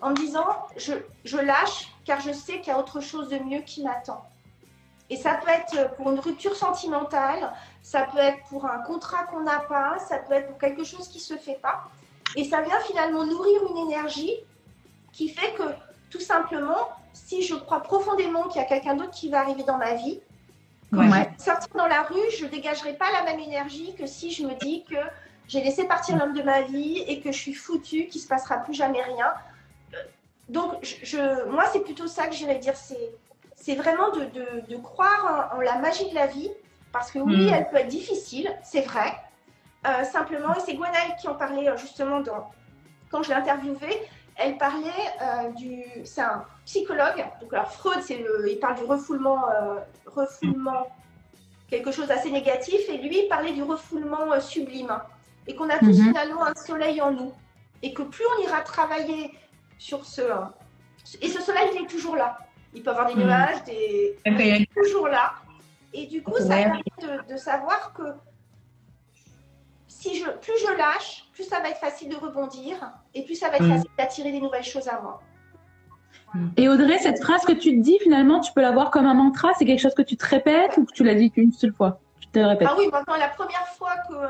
en me disant je, je lâche car je sais qu'il y a autre chose de mieux qui m'attend. Et ça peut être pour une rupture sentimentale, ça peut être pour un contrat qu'on n'a pas, ça peut être pour quelque chose qui ne se fait pas. Et ça vient finalement nourrir une énergie qui fait que tout simplement, si je crois profondément qu'il y a quelqu'un d'autre qui va arriver dans ma vie, quand je vais sortir dans la rue, je ne dégagerai pas la même énergie que si je me dis que j'ai laissé partir l'homme de ma vie et que je suis foutue, qu'il ne se passera plus jamais rien. Donc, je, moi, c'est plutôt ça que j'irais dire. C'est vraiment de, de, croire en, la magie de la vie, parce que oui, hmm. elle peut être difficile, c'est vrai. Euh, simplement, et c'est Gwenaëlle qui en parlait euh, justement dans, quand je l'ai interviewée, elle parlait euh, du. C'est un psychologue. Donc, alors, Freud, c'est le, il parle du refoulement, refoulement quelque chose d'assez négatif, et lui parlait du refoulement sublime, et qu'on a tous Mhm. finalement un soleil en nous, et que plus on ira travailler sur ce... Et ce soleil, il est toujours là. Il peut avoir des Mhm. nuages, des... Il est toujours là. Et du coup, ça permet de, de savoir que si je, plus je lâche, plus ça va être facile de rebondir et plus ça va être facile d'attirer des nouvelles choses à moi. Et Audrey, cette phrase que tu te dis, finalement, tu peux la voir comme un mantra? C'est quelque chose que tu te répètes ou que tu l'as dit qu'une seule fois? Tu te le répètes? Ah oui, maintenant, la première fois que euh,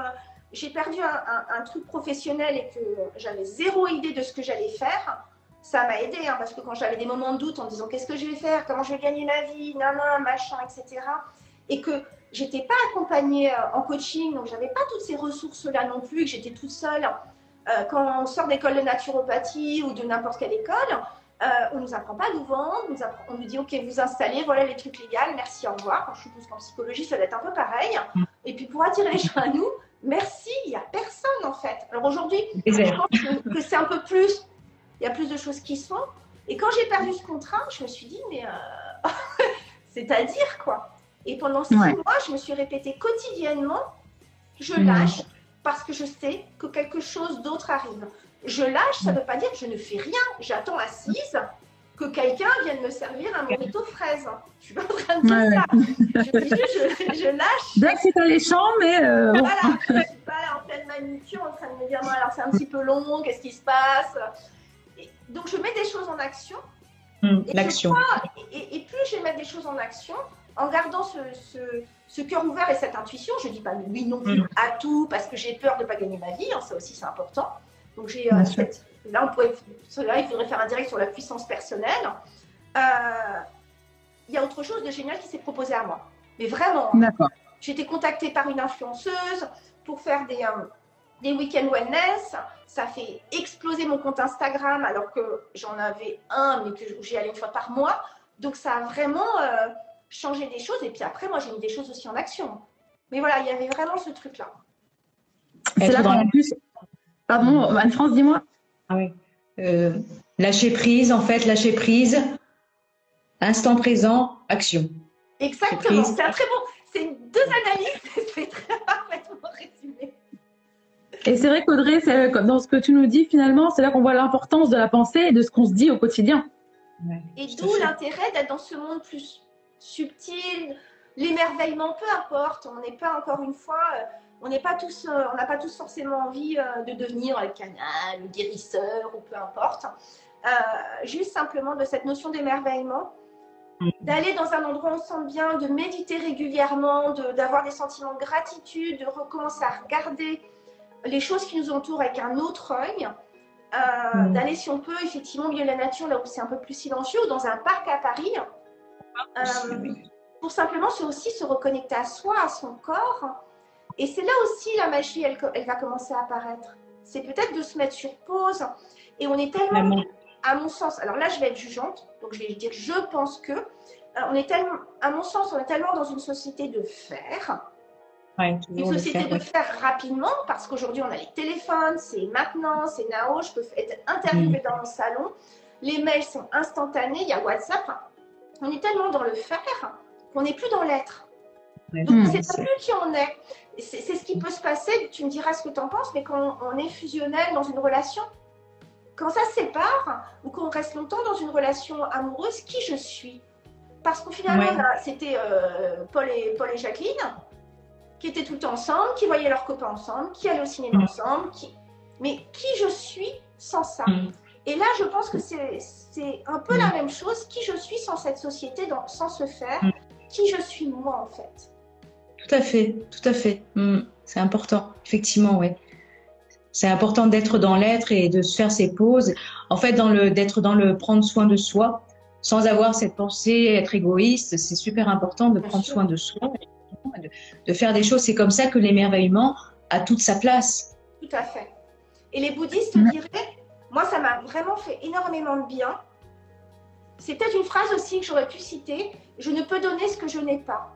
j'ai perdu un, un- un truc professionnel et que j'avais zéro idée de ce que j'allais faire, ça m'a aidé hein, parce que quand j'avais des moments de doute en me disant qu'est-ce que je vais faire, comment je vais gagner ma vie, nan, machin, etc. Et que j'étais pas accompagnée euh, en coaching, donc j'avais pas toutes ces ressources-là non plus, que j'étais toute seule. Euh, quand on sort d'école de naturopathie ou de n'importe quelle école, euh, on nous apprend pas à nous vendre, on nous, apprend- on nous dit ok vous installez, voilà les trucs légaux, merci, au revoir. Je suppose qu'en psychologie ça doit être un peu pareil. Et puis pour attirer les gens à nous, merci, il n'y a personne en fait. Alors aujourd'hui, je pense que, que c'est un peu plus, il y a plus de choses qui se font. Et quand j'ai perdu ce contrat, je me suis dit, mais euh, c'est-à-dire quoi Et pendant six Ouais. mois, je me suis répété quotidiennement, je Mhm. lâche parce que je sais que quelque chose d'autre arrive. Je lâche, ça ne veut pas dire que je ne fais rien. J'attends assise que quelqu'un vienne me servir un mojito fraise. Je suis pas en train de dire Ouais, ça. Je, dis juste, je, je lâche Bien que c'est alléchant, mais euh, voilà, je suis pas là en pleine manucure en train de me dire, non, alors c'est un petit peu long, qu'est-ce qui se passe? Et Donc je mets des choses en action, Hum, Et L'action. et, et- et plus je vais mettre des choses en action, en gardant ce, ce- ce cœur ouvert et cette intuition, je dis pas oui non plus Mm. à tout parce que j'ai peur de pas gagner ma vie, hein, ça aussi c'est important. Donc j'ai euh, cette- là on pourrait, là il faudrait faire un direct sur la puissance personnelle. Euh, Il y a autre chose de génial qui s'est proposé à moi, mais vraiment. hein. J'ai été contactée par une influenceuse pour faire des, euh, des week-end wellness. Ça a fait exploser mon compte Instagram alors que j'en avais un, mais que j'y allais une fois par mois. Donc ça a vraiment euh, changé des choses. Et puis après, moi, j'ai mis des choses aussi en action. Mais voilà, il y avait vraiment ce truc-là. C'est là dans qu'en la- plus. Pardon, Anne-France, dis-moi. Ah oui. Euh, lâcher prise, en fait, lâcher prise. Instant présent, action. Exactement. C'est un très bon. C'est deux analyses. C'est très parfaitement résumé. Et c'est vrai qu'Audrey, comme dans ce que tu nous dis, finalement, c'est là qu'on voit l'importance de la pensée et de ce qu'on se dit au quotidien. Et d'où l'intérêt d'être dans ce monde plus subtil, l'émerveillement, peu importe. On n'est pas encore une fois, euh, on n'est pas tous, euh, on n'a pas tous forcément envie euh, de devenir le canal, le guérisseur ou peu importe. Euh, juste simplement de cette notion d'émerveillement, Mm. d'aller dans un endroit où on se sent bien, de méditer régulièrement, de- d'avoir des sentiments de gratitude, de recommencer à regarder les choses qui nous entourent avec un autre œil. Euh, Mm. d'aller si on peut effectivement au milieu de la nature là où c'est un peu plus silencieux ou dans un parc à Paris euh, pour simplement aussi se reconnecter à soi, à son corps. Et c'est là aussi la magie, elle, va commencer à apparaître. C'est peut-être de se mettre sur pause. Et on est tellement, à mon sens, alors là je vais être jugeante, donc je vais dire je pense que, on est tellement, à mon sens, on est tellement dans une société de faire, Ouais, une société faire, de ouais. faire rapidement, parce qu'aujourd'hui on a les téléphones, c'est maintenant, c'est now, je peux être interviewée dans mon salon, les mails sont instantanés, il y a WhatsApp. On est tellement dans le faire qu'on n'est plus dans l'être. Donc, Mm. on ne sait plus qui on est. C'est c'est ce qui peut se passer, tu me diras ce que tu en penses, mais quand on est fusionnel dans une relation, quand ça se sépare ou qu'on reste longtemps dans une relation amoureuse, qui je suis? Parce qu'au final, Ouais. là, c'était euh, Paul, et, Paul et Jacqueline qui étaient tout le temps ensemble, qui voyaient leurs copains ensemble, qui allaient au cinéma Mm. ensemble. Qui... Mais qui je suis sans ça? Mm. Et là, je pense que c'est c'est un peu la même chose. Qui je suis sans cette société, dans, sans se faire. Qui je suis moi, en fait? Tout à fait, tout à fait. Hmm, C'est important, effectivement, ouais. C'est important d'être dans l'être et de se faire ses pauses. En fait, dans le d'être dans le prendre soin de soi, sans avoir cette pensée être égoïste. C'est super important de prendre soin de soi, et de, de faire des choses. C'est comme ça que l'émerveillement a toute sa place. Tout à fait. Et les bouddhistes Ouais. diraient, moi ça m'a vraiment fait énormément de bien. C'est peut-être une phrase aussi que j'aurais pu citer, je ne peux donner ce que je n'ai pas.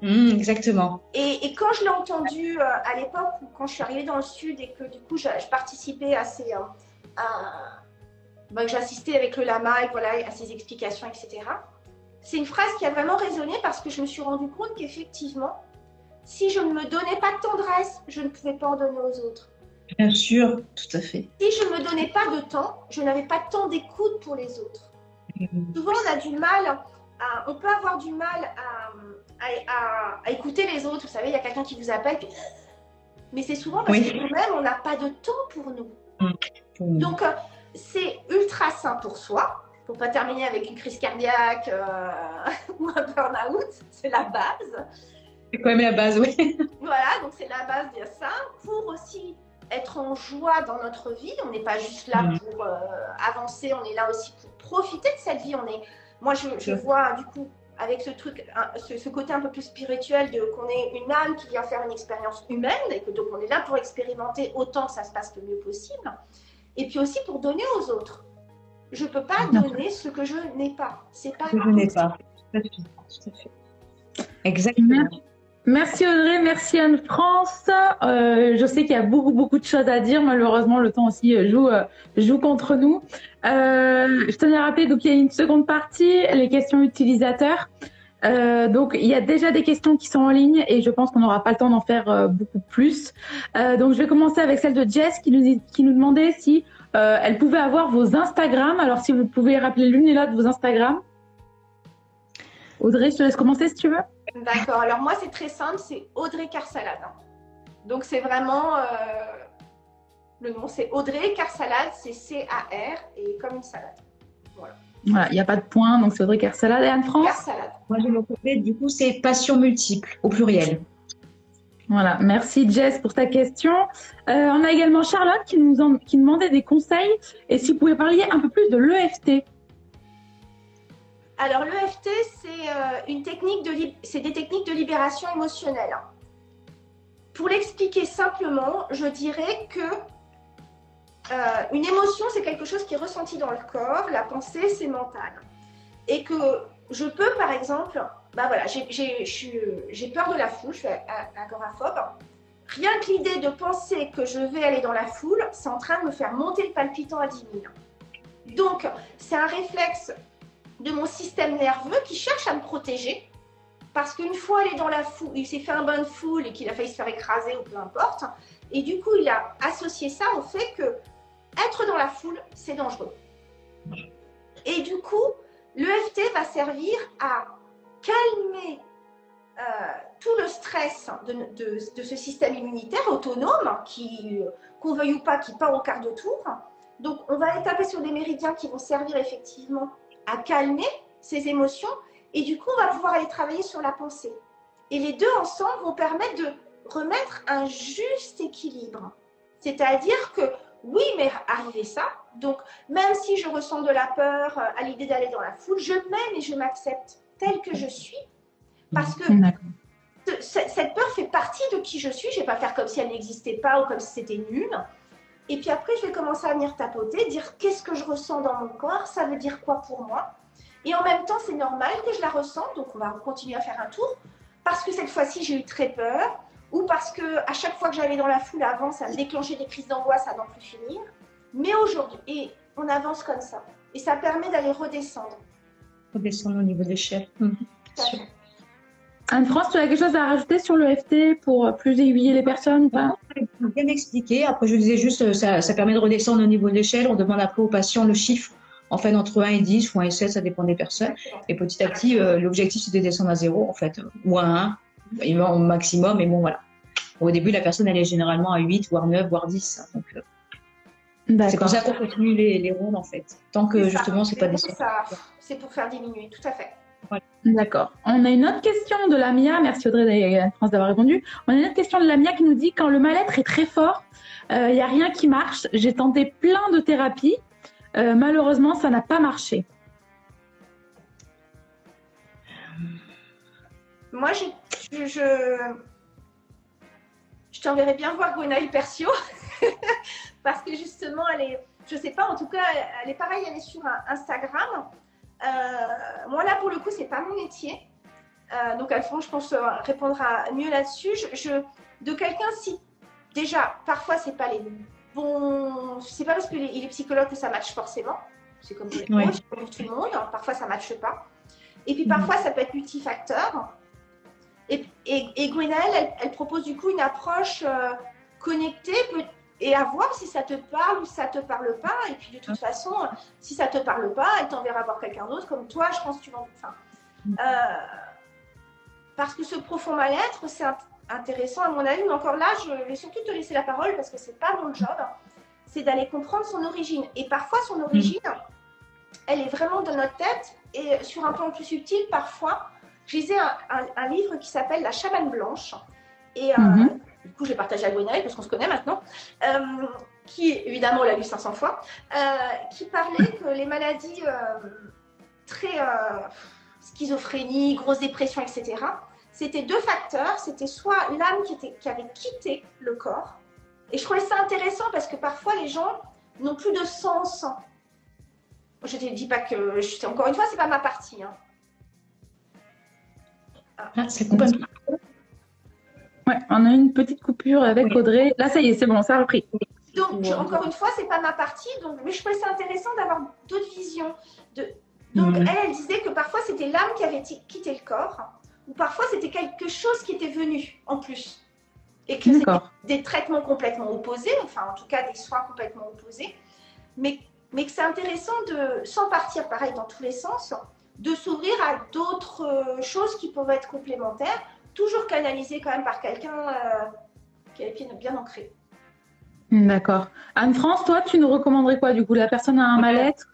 Hmm, exactement. Et, et quand je l'ai entendu euh, à l'époque, quand je suis arrivée dans le sud et que du coup je, je participais à ces... euh, à- ben, que j'assistais avec le lama et voilà, à ses explications, etc. c'est une phrase qui a vraiment résonné parce que je me suis rendu compte qu'effectivement, si je ne me donnais pas de tendresse, je ne pouvais pas en donner aux autres. Bien sûr, tout à fait. Si je ne me donnais pas de temps, je n'avais pas de temps d'écoute pour les autres. Mmh. Souvent, on a du mal, à, on peut avoir du mal à, à, écouter les autres. Vous savez, il y a quelqu'un qui vous appelle, mais c'est souvent parce que nous-mêmes, on n'a pas de temps pour nous. Mmh. Donc, euh, c'est ultra sain pour soi, pour pas terminer avec une crise cardiaque euh, ou un burn-out, c'est la base. C'est quand même la base, oui. voilà, donc c'est la base bien ça. Pour aussi être en joie dans notre vie, on n'est pas juste là mm. pour euh, avancer, on est là aussi pour profiter de cette vie. On est, moi, je, vois du coup avec ce truc, ce, côté un peu plus spirituel de qu'on est une âme qui vient faire une expérience humaine et que donc on est là pour expérimenter autant que ça se passe le mieux possible. Et puis aussi pour donner aux autres. Je ne peux pas donner ce que je n'ai pas. C'est pas. Que je n'ai pas. Tout à fait. Exactement. Merci Audrey, merci Anne-France. Euh, je sais qu'il y a beaucoup beaucoup de choses à dire. Malheureusement, le temps aussi euh, joue euh, joue contre nous. je tenais à rappeler donc il y a une seconde partie, les questions utilisateurs. donc il y a déjà des questions qui sont en ligne et je pense qu'on n'aura pas le temps d'en faire beaucoup plus. donc je vais commencer avec celle de Jess qui nous qui nous demandait si elle pouvait avoir vos Instagram. Alors si vous pouvez rappeler l'une et l'autre vos Instagram. Audrey, je te laisse commencer si tu veux. D'accord. Alors moi, c'est très simple, c'est Audrey Carsalade. Donc c'est vraiment euh, le nom, c'est Audrey Carsalade, c'est C-A-R et comme une salade. Voilà. Voilà, il n'y a pas de point, donc c'est Audrey Carsalade et Anne-France Carsalade. Moi, je vais du coup, c'est passion multiple, au pluriel. Voilà, merci Jess pour ta question. Euh, on a également Charlotte qui nous qui demandait des conseils et si vous pouvez parler un peu plus de l'EFT. Alors l'EFT, c'est euh, une technique de c'est des techniques de libération émotionnelle. Pour l'expliquer simplement, je dirais que euh, une émotion, c'est quelque chose qui est ressenti dans le corps, la pensée, c'est mental. Et que je peux, par exemple, bah voilà, j'ai peur de la foule, je suis agoraphobe. Rien que l'idée de penser que je vais aller dans la foule, c'est en train de me faire monter le palpitant à 10 000. Donc, c'est un réflexe de mon système nerveux qui cherche à me protéger. Parce qu'une fois il est dans la foule, il s'est fait un bain de foule et qu'il a failli se faire écraser ou peu importe. Et du coup, il a associé ça au fait que être dans la foule, c'est dangereux. Et du coup, l'EFT va servir à calmer euh, tout le stress de, ce système immunitaire autonome, qui, qu'on veuille ou pas, qui part au quart de tour. Donc, on va aller taper sur des méridiens qui vont servir effectivement à calmer ses émotions et du coup, on va pouvoir aller travailler sur la pensée. Et les deux ensemble vont permettre de remettre un juste équilibre. C'est-à-dire que oui, mais arriver ça. Donc, même si je ressens de la peur euh, à l'idée d'aller dans la foule, je m'aime et je m'accepte tel que je suis. Parce que cette peur fait partie de qui je suis. Je ne vais pas faire comme si elle n'existait pas ou comme si c'était nul. Et puis après, je vais commencer à venir tapoter, dire qu'est-ce que je ressens dans mon corps, ça veut dire quoi pour moi. Et en même temps, c'est normal que je la ressente, donc on va continuer à faire un tour, parce que cette fois-ci, j'ai eu très peur, ou parce que à chaque fois que j'allais dans la foule avant, ça me déclenchait des crises d'angoisse à n'en plus finir. Mais aujourd'hui, et on avance comme ça. Et ça permet d'aller redescendre. Redescendre au niveau de l'échelle. Mmh. Anne-France, tu as quelque chose à rajouter sur l'EFT pour plus aiguiller les personnes pas? Bien expliqué. Après, je disais juste, euh, ça, ça permet de redescendre au niveau de l'échelle. On demande après aux patients le chiffre, en fait, entre 1 et 10 ou 1 et 7, ça dépend des personnes. Et petit à petit, euh, l'objectif, c'est de descendre à 0, en fait, ou à 1, au maximum. Mais bon, voilà. Au début, la personne, elle est généralement à 8, voire 9, voire 10. Donc, euh, c'est pour ça qu'on continue les, les rondes, en fait. Tant que, justement, c'est pas descendu. C'est pour faire diminuer, tout à fait. D'accord. On a une autre question de Lamia. Merci Audrey et France d'avoir répondu. On a une autre question de Lamia qui nous dit quand le mal-être est très fort, il euh, n'y a rien qui marche. J'ai tenté plein de thérapies. Euh, malheureusement, ça n'a pas marché. Moi, je, je, je, t'enverrai bien voir Gwenaëlle Persio parce que justement, elle est, je sais pas, en tout cas, elle est pareille, elle est sur Instagram. Euh, moi, là, pour le coup, c'est pas mon métier. Euh, donc, Alphonse, je pense, euh, répondra mieux là-dessus. Je, de quelqu'un, si déjà, parfois, c'est pas les bons. C'est pas parce qu'il est, psychologue que ça matche forcément. C'est comme, pour tout le monde. Parfois, ça matche pas. Et puis parfois, ça peut être multifacteur. Et, et, et elle, propose du coup une approche euh, connectée et à voir si ça te parle ou si ça te parle pas. Et puis de toute façon, si ça te parle pas, elle t'enverra voir quelqu'un d'autre comme toi. Je pense que tu vas. Enfin, euh, parce que ce profond mal-être, c'est intéressant à mon avis. Mais encore là, je vais surtout te laisser la parole parce que c'est pas mon job. C'est d'aller comprendre son origine. Et parfois, son origine, elle est vraiment dans notre tête. Et sur un plan plus subtil, parfois, je lisais un, livre qui s'appelle La chamane blanche. Et euh, mhm. Du coup, je l'ai partagé à Gwenaël parce qu'on se connaît maintenant. Euh, qui, évidemment, l'a lu 500 fois. Euh, qui parlait que les maladies très schizophrénie, grosse dépression, etc. C'était deux facteurs. C'était soit l'âme qui, qui avait quitté le corps. Et je trouvais ça intéressant parce que parfois, les gens n'ont plus de sens. Je ne te dis pas que. Encore une fois, c'est pas ma partie. Hein. Ah, c'est complètement. Ouais, on a une petite coupure avec Audrey. Là, ça y est, c'est bon, ça a repris. Donc, encore une fois, c'est pas ma partie, donc, mais je trouvais ça intéressant d'avoir d'autres visions. De... Donc, elle, elle disait que parfois c'était l'âme qui avait quitté le corps, ou parfois c'était quelque chose qui était venu en plus. Et que c'était des traitements complètement opposés, enfin, en tout cas, des soins complètement opposés. Mais, mais que c'est intéressant de, sans partir pareil dans tous les sens, de s'ouvrir à d'autres euh, choses qui peuvent être complémentaires, toujours canalisées quand même par quelqu'un euh, qui a les pieds bien ancrés. D'accord. Anne-France, toi, tu nous recommanderais quoi du coup? La personne a un mal-être?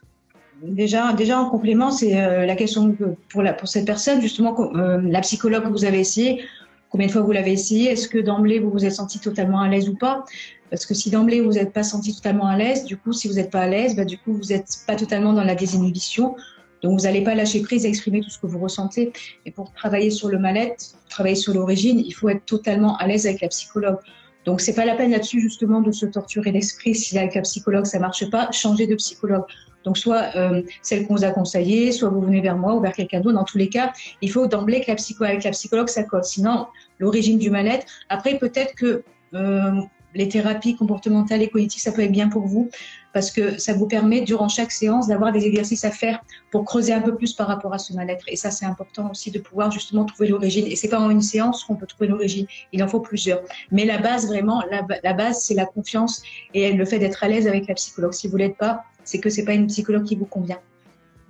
Déjà, déjà en complément, c'est euh, la question pour, la, pour cette personne, justement, la psychologue que vous avez essayé, combien de fois vous l'avez essayé? Est-ce que d'emblée vous vous êtes senti totalement à l'aise ou pas? Parce que si d'emblée vous n'êtes pas senti totalement à l'aise, du coup, si vous n'êtes pas à l'aise, bah, du coup, vous n'êtes pas totalement dans la désinhibition. Donc, vous n'allez pas lâcher prise exprimer tout ce que vous ressentez. Et pour travailler sur le mal-être, travailler sur l'origine, il faut être totalement à l'aise avec la psychologue. Donc, c'est pas la peine là-dessus, justement, de se torturer l'esprit. Si avec la psychologue, ça marche pas, changez de psychologue. Donc, soit euh, celle qu'on vous a conseillée, soit vous venez vers moi ou vers quelqu'un d'autre. Dans tous les cas, il faut d'emblée que la psycho avec la psychologue, ça colle. Sinon, l'origine du mal-être. Après, peut-être que euh, les thérapies comportementales et cognitives, ça peut être bien pour vous parce que ça vous permet, durant chaque séance, d'avoir des exercices à faire pour creuser un peu plus par rapport à ce mal-être. Et ça, c'est important aussi de pouvoir justement trouver l'origine. Et c'est pas en une séance qu'on peut trouver l'origine. Il en faut plusieurs. Mais la base, vraiment, la, base, c'est la confiance et le fait d'être à l'aise avec la psychologue. Si vous l'êtes pas, c'est que c'est pas une psychologue qui vous convient.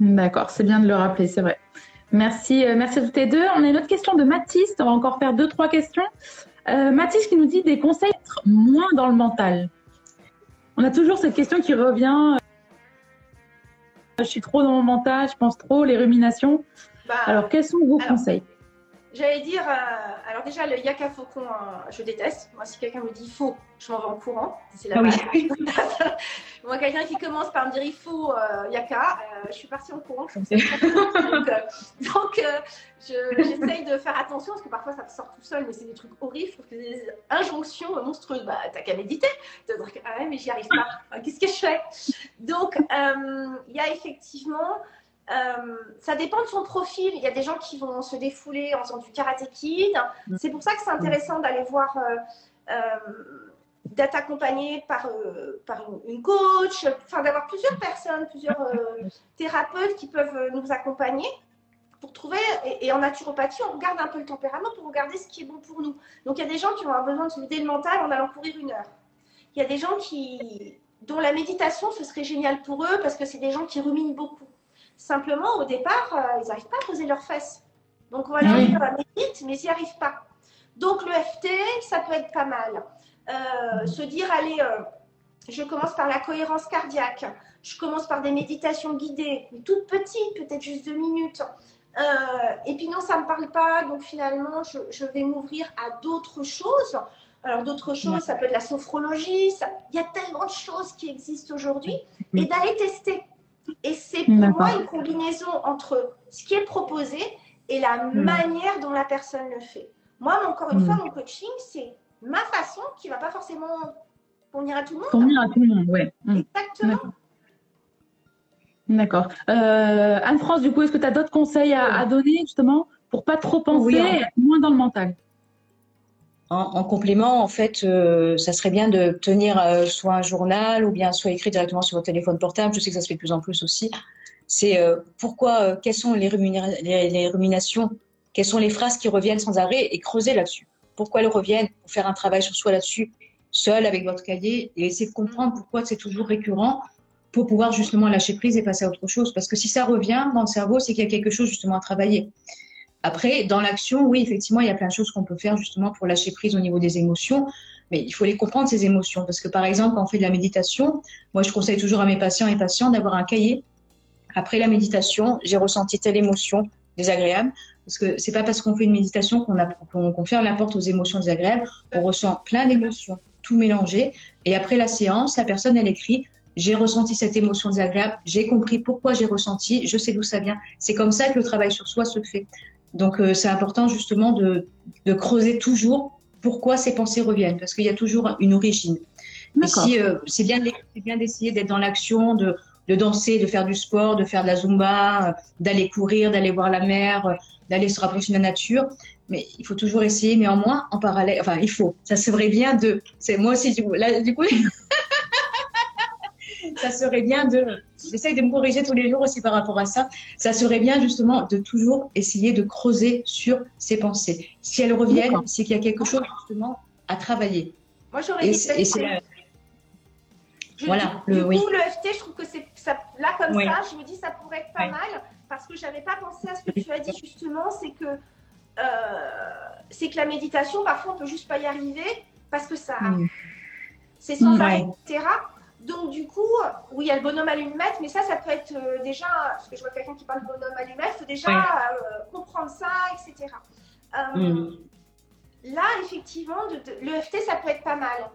D'accord, c'est bien de le rappeler, c'est vrai. Merci, euh, merci à toutes les deux. On a une autre question de Mathis. On va encore faire deux, trois questions. Euh, Mathis qui nous dit des conseils être moins dans le mental. On a toujours cette question qui revient. Je suis trop dans mon mental, je pense trop, les ruminations. Bah, alors, quels sont vos conseils? J'allais dire, euh, alors déjà, le yaka faucon, euh, je déteste. Moi, si quelqu'un me dit faux, je m'en vais en courant. C'est la ah Moi, quelqu'un qui commence par me dire il faut euh, yaka, je suis partie en courant. donc, j'essaye de faire attention parce que parfois ça sort tout seul, mais c'est des trucs horribles. Je trouve que des injonctions monstrueuses. Bah, t'as qu'à méditer. ah ouais, mais j'y arrive pas. Qu'est-ce que je fais? Donc, il y a effectivement euh, ça dépend de son profil. Il y a des gens qui vont se défouler en faisant du karaté kid. Mm. C'est pour ça que c'est intéressant d'aller voir, euh, euh, d'être accompagné par, par une, coach, enfin d'avoir plusieurs personnes, plusieurs thérapeutes qui peuvent nous accompagner pour trouver. Et, en naturopathie, on regarde un peu le tempérament pour regarder ce qui est bon pour nous. Donc il y a des gens qui ont besoin de se vider le mental en allant courir une heure. Il y a des gens qui dont la méditation ce serait génial pour eux parce que c'est des gens qui ruminent beaucoup. Simplement, au départ, euh, ils n'arrivent pas à poser leurs fesses. Donc, on va leur dire médite, mais ils n'y arrivent pas. Donc, le FT, ça peut être pas mal. Euh, se dire, allez, euh, je commence par la cohérence cardiaque. Je commence par des méditations guidées, toutes petites, peut-être juste deux minutes. et puis non, ça ne me parle pas, donc finalement, je, vais m'ouvrir à d'autres choses. Alors d'autres choses, ça peut être la sophrologie, il y a tellement de choses qui existent aujourd'hui, et d'aller tester. Et c'est pour moi une combinaison entre ce qui est proposé et la hmm. manière dont la personne le fait. Moi, encore une hmm. fois, mon coaching, c'est ma façon qui ne va pas forcément convenir à tout le monde. Convenir à tout le monde, oui. Hmm. Exactement. D'accord. Euh, Anne-France, du coup, est-ce que tu as d'autres conseils à, donner justement pour pas trop penser, moins dans le mental? En, complément, en fait, euh, ça serait bien de tenir euh, soit un journal ou bien soit écrit directement sur votre téléphone portable. Je sais que ça se fait de plus en plus aussi. C'est euh, pourquoi, euh, quelles sont les, les, les, ruminations, quelles sont les phrases qui reviennent sans arrêt? Et creuser là-dessus. Pourquoi elles reviennent? Pour faire un travail sur soi là-dessus, seul avec votre cahier et essayer de comprendre pourquoi c'est toujours récurrent pour pouvoir justement lâcher prise et passer à autre chose. Parce que si ça revient dans le cerveau, c'est qu'il y a quelque chose justement à travailler. Après, dans l'action, oui, effectivement, il y a plein de choses qu'on peut faire justement pour lâcher prise au niveau des émotions. Mais il faut les comprendre, ces émotions. Parce que par exemple, quand on fait de la méditation, moi, je conseille toujours à mes patients et patients d'avoir un cahier. Après la méditation, j'ai ressenti telle émotion désagréable. Parce que c'est pas parce qu'on fait une méditation qu'on qu ferme la porte aux émotions désagréables. On ressent plein d'émotions, tout mélangé. Et après la séance, la personne, elle écrit j'ai ressenti cette émotion désagréable, j'ai compris pourquoi j'ai ressenti, je sais d'où ça vient. C'est comme ça que le travail sur soi se fait. Donc euh, c'est important justement de, de, creuser toujours pourquoi ces pensées reviennent, parce qu'il y a toujours une origine. Si, euh, c'est bien, bien d'essayer d'être dans l'action, de, de, danser, de faire du sport, de faire de la zumba, euh, d'aller courir, d'aller voir la mer, d'aller se rapprocher de la nature. Mais il faut toujours essayer, néanmoins, en parallèle. Enfin, il faut. Ça serait bien de. C'est moi aussi. Du coup, là, du coup ça serait bien de, j'essaye de me corriger tous les jours aussi par rapport à ça, ça serait bien justement de toujours essayer de creuser sur ses pensées. Si elles reviennent, c'est qu'il y a quelque chose justement à travailler. Moi, j'aurais dit voilà, du, le, coup, le FT, je trouve que c'est là comme ça, je me dis ça pourrait être pas mal parce que j'avais pas pensé à ce que tu as dit justement, c'est que euh, c'est que la méditation, parfois, on peut juste pas y arriver parce que ça, c'est sans arrêt, etc. Donc, du coup, oui, il y a le bonhomme allumette, mais ça, ça peut être euh, déjà, parce que je vois quelqu'un qui parle de bonhomme allumette, il faut déjà euh, comprendre ça, etc. Euh, mm. Là, effectivement, de, le FT, ça peut être pas mal.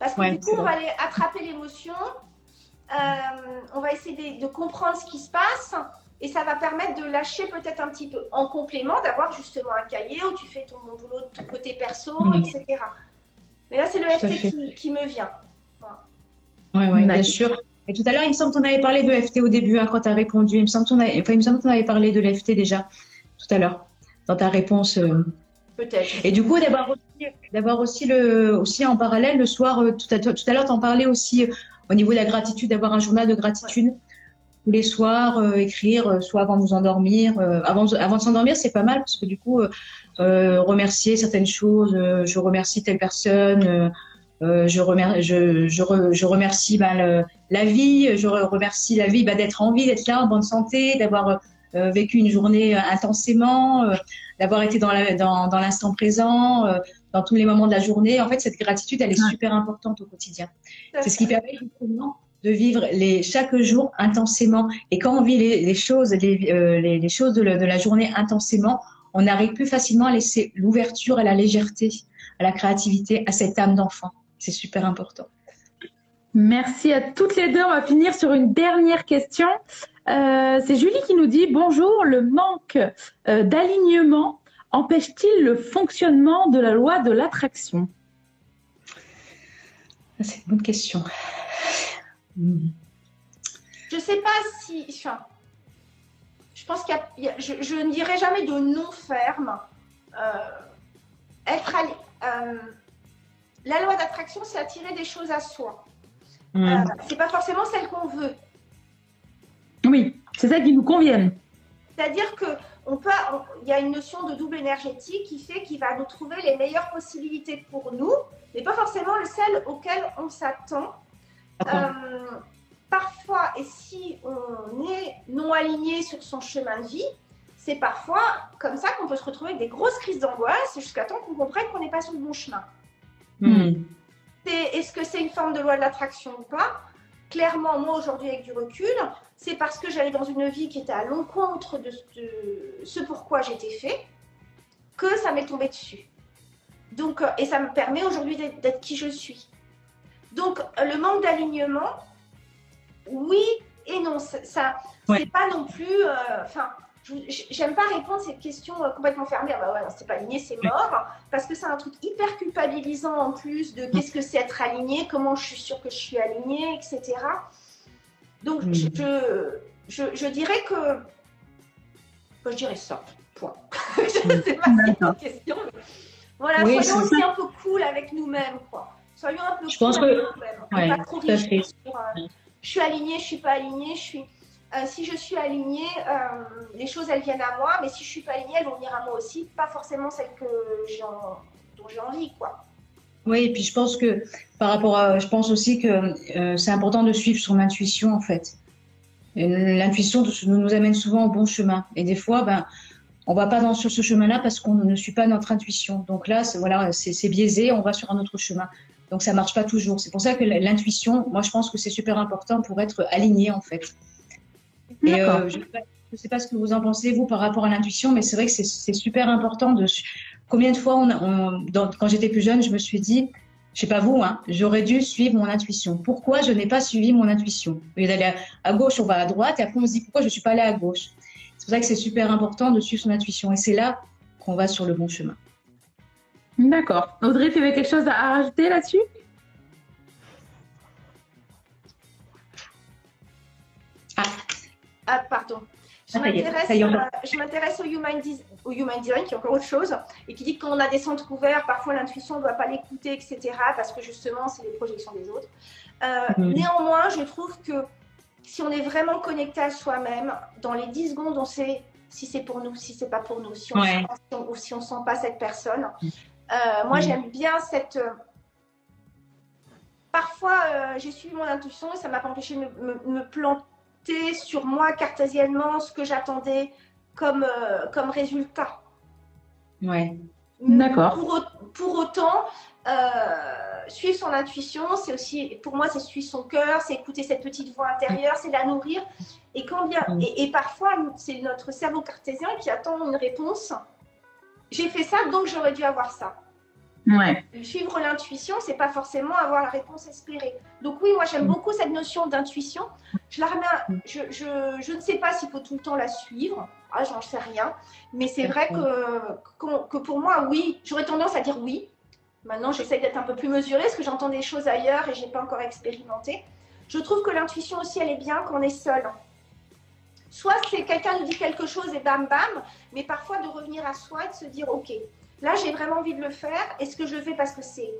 Parce que du coup, on va aller attraper l'émotion, on va essayer de, comprendre ce qui se passe, et ça va permettre de lâcher peut-être un petit peu. En complément, d'avoir justement un cahier où tu fais ton boulot de ton côté perso, mm. etc. Mais là, c'est le FT qui, me vient. Oui, ouais, bien sûr. Et tout à l'heure, il me semble qu'on avait parlé de FT au début, hein, quand tu as répondu. Il me semble qu'on avait, enfin, il me semble qu'on avait parlé de l'FT déjà, tout à l'heure, dans ta réponse. Euh. Peut-être. Et du coup, d'avoir aussi, d'avoir aussi, le, aussi en parallèle, le soir, euh, tout à, tout à l'heure, tu en parlais aussi euh, au niveau de la gratitude, d'avoir un journal de gratitude. Tous les soirs, écrire, soit avant de vous endormir. avant, avant de s'endormir, c'est pas mal, parce que du coup, remercier certaines choses, je remercie telle personne euh, je, remercie, je, je, je remercie bah, la vie, je remercie la vie bah, d'être en vie, d'être là en bonne santé, d'avoir euh, vécu une journée euh, intensément, d'avoir été dans l'instant dans, dans présent, dans tous les moments de la journée. En fait, cette gratitude, elle est super importante au quotidien. C'est ce qui permet justement de vivre les, chaque jour intensément. Et quand on vit les, les choses, les, les, les, choses de, de la journée intensément, on arrive plus facilement à laisser l'ouverture à la légèreté, à la créativité, à cette âme d'enfant. C'est super important. Merci à toutes les deux. On va finir sur une dernière question. Euh, c'est Julie qui nous dit Bonjour, le manque euh, d'alignement empêche-t-il le fonctionnement de la loi de l'attraction? C'est une bonne question. Je ne sais pas si. Enfin, je pense qu'il y, a, je, je, ne dirais jamais de non ferme. Euh, être la loi d'attraction, c'est attirer des choses à soi. Ce mmh. Euh, c'est pas forcément celle qu'on veut. Oui, c'est celle qui nous convienne. C'est-à-dire que on peut, il y a une notion de double énergétique qui fait qu'il va nous trouver les meilleures possibilités pour nous, mais pas forcément le celle auquel on s'attend. Euh, parfois, et si on est non aligné sur son chemin de vie, c'est parfois comme ça qu'on peut se retrouver avec des grosses crises d'angoisse jusqu'à temps qu'on comprenne qu'on n'est pas sur le bon chemin. Hmm. Est-ce que c'est une forme de loi de l'attraction ou pas? Clairement, moi aujourd'hui avec du recul, c'est parce que j'allais dans une vie qui était à l'encontre de, ce pourquoi j'étais fait que ça m'est tombé dessus. Donc, euh, et ça me permet aujourd'hui d'être qui je suis. Donc, le manque d'alignement, oui et non. Ça, c'est pas non plus. Euh, j'aime pas répondre à cette question euh, complètement fermée. Ah bah ouais, c'est pas aligné, c'est mort. Parce que c'est un truc hyper culpabilisant en plus de qu'est-ce que c'est être aligné, comment je suis sûre que je suis alignée, etc. Donc, je, je, je, dirais que. je dirais ça. Point. je sais pas si c'est une question. Voilà, soyons aussi un peu cool avec nous-mêmes, quoi. Soyons un peu je cool pense que... avec nous-mêmes. Ouais, pas trop euh, je suis alignée, je suis pas alignée, je suis Euh, si je suis alignée, euh, les choses elles viennent à moi, mais si je suis pas alignée, elles vont venir à moi aussi, pas forcément celles que dont j'ai envie, quoi. Oui, et puis je pense que par rapport à, je pense aussi que euh, c'est important de suivre son intuition en fait. L'intuition nous amène souvent au bon chemin, et des fois, ben, on va pas dans sur ce chemin-là parce qu'on ne suit pas notre intuition. Donc là, voilà, c'est biaisé, on va sur un autre chemin. Donc ça marche pas toujours. C'est pour ça que l'intuition, moi je pense que c'est super important pour être aligné en fait. Et euh, je ne sais pas ce que vous en pensez, vous, par rapport à l'intuition, mais c'est vrai que c'est super important de. Combien de fois, on, quand j'étais plus jeune, je me suis dit, je sais pas vous, hein, j'aurais dû suivre mon intuition. Pourquoi je n'ai pas suivi mon intuition? Au lieu d'aller à, gauche, on va à droite, et après on se dit pourquoi je ne suis pas allé à gauche? C'est pour ça que c'est super important de suivre son intuition, et c'est là qu'on va sur le bon chemin. D'accord. Audrey, tu avais quelque chose à rajouter là-dessus? Ah, pardon. Je m'intéresse au, human au human design, qui est encore autre chose, et qui dit que quand on a des centres ouverts, parfois l'intuition ne doit pas l'écouter, etc., parce que justement, c'est les projections des autres. Euh. Néanmoins, je trouve que si on est vraiment connecté à soi-même, dans les 10 secondes, on sait si c'est pour nous, si c'est pas pour nous, si on, sent, ou si on sent pas cette personne. Euh, moi, mhm. j'aime bien cette. Euh, parfois, j'ai suivi mon intuition et ça m'a pas empêché de me planter sur moi cartésiennement ce que j'attendais comme, euh, comme résultat. Ouais. D'accord. Pour, autant, euh, suivre son intuition, c'est aussi, pour moi, c'est suivre son cœur, c'est écouter cette petite voix intérieure, c'est la nourrir. Et, quand bien, mm. et, parfois, c'est notre cerveau cartésien qui attend une réponse. J'ai fait ça, donc j'aurais dû avoir ça. Ouais. Suivre l'intuition, c'est pas forcément avoir la réponse espérée. Donc oui, moi j'aime mm. beaucoup cette notion d'intuition. Je la remets, je, je, je, ne sais pas s'il faut tout le temps la suivre. Ah, j'en sais rien. Mais c'est vrai que, que, pour moi, oui, j'aurais tendance à dire oui. Maintenant, j'essaie d'être un peu plus mesurée parce que j'entends des choses ailleurs et j'ai pas encore expérimenté. Je trouve que l'intuition aussi, elle est bien quand on est seul. Soit c'est quelqu'un nous dit quelque chose et bam bam, mais parfois de revenir à soi et de se dire ok, Là, j'ai vraiment envie de le faire. Est-ce que je le fais parce que c'est,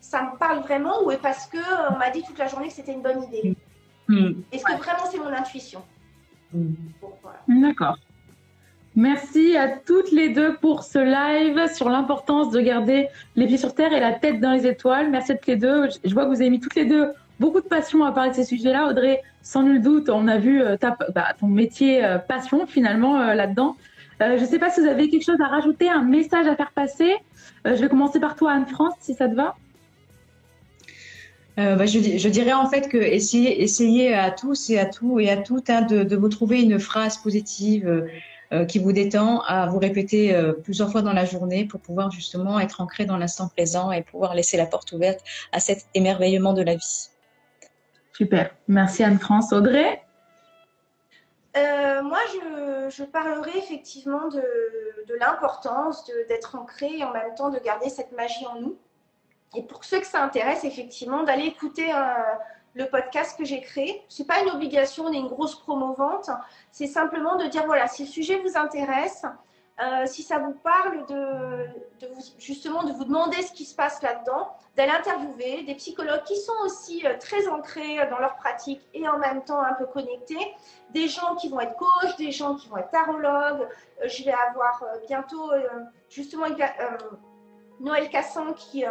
ça me parle vraiment ou parce que euh, on m'a dit toute la journée que c'était une bonne idée? Mm. Est-ce que vraiment c'est mon intuition? Mm. D'accord. Merci à toutes les deux pour ce live sur l'importance de garder les pieds sur terre et la tête dans les étoiles. Merci à toutes les deux. Je vois que vous avez mis toutes les deux beaucoup de passion à parler de ces sujets-là. Audrey, sans nul doute, on a vu euh, bah, ton métier euh, passion finalement là-dedans. Euh, je ne sais pas si vous avez quelque chose à rajouter, un message à faire passer. Euh, je vais commencer par toi, Anne-France, si ça te va. Euh, bah, je, dirais en fait que essayez, à tous et à tout et à toutes hein, de, vous trouver une phrase positive qui vous détend, à vous répéter plusieurs fois dans la journée pour pouvoir justement être ancré dans l'instant présent et pouvoir laisser la porte ouverte à cet émerveillement de la vie. Super. Merci Anne-France. Audrey? Euh, moi, je, parlerai effectivement de, l'importance d'être ancré et en même temps de garder cette magie en nous. Et pour ceux que ça intéresse, effectivement, d'aller écouter euh, le podcast que j'ai créé. Ce n'est pas une obligation ni une grosse promo-vente. C'est simplement de dire, voilà, si le sujet vous intéresse, euh, si ça vous parle de, justement de vous demander ce qui se passe là-dedans, d'aller interviewer des psychologues qui sont aussi euh, très ancrés dans leur pratique et en même temps un peu connectés, des gens qui vont être coachs, des gens qui vont être tarologues. Euh, je vais avoir bientôt justement Noël Cassan qui,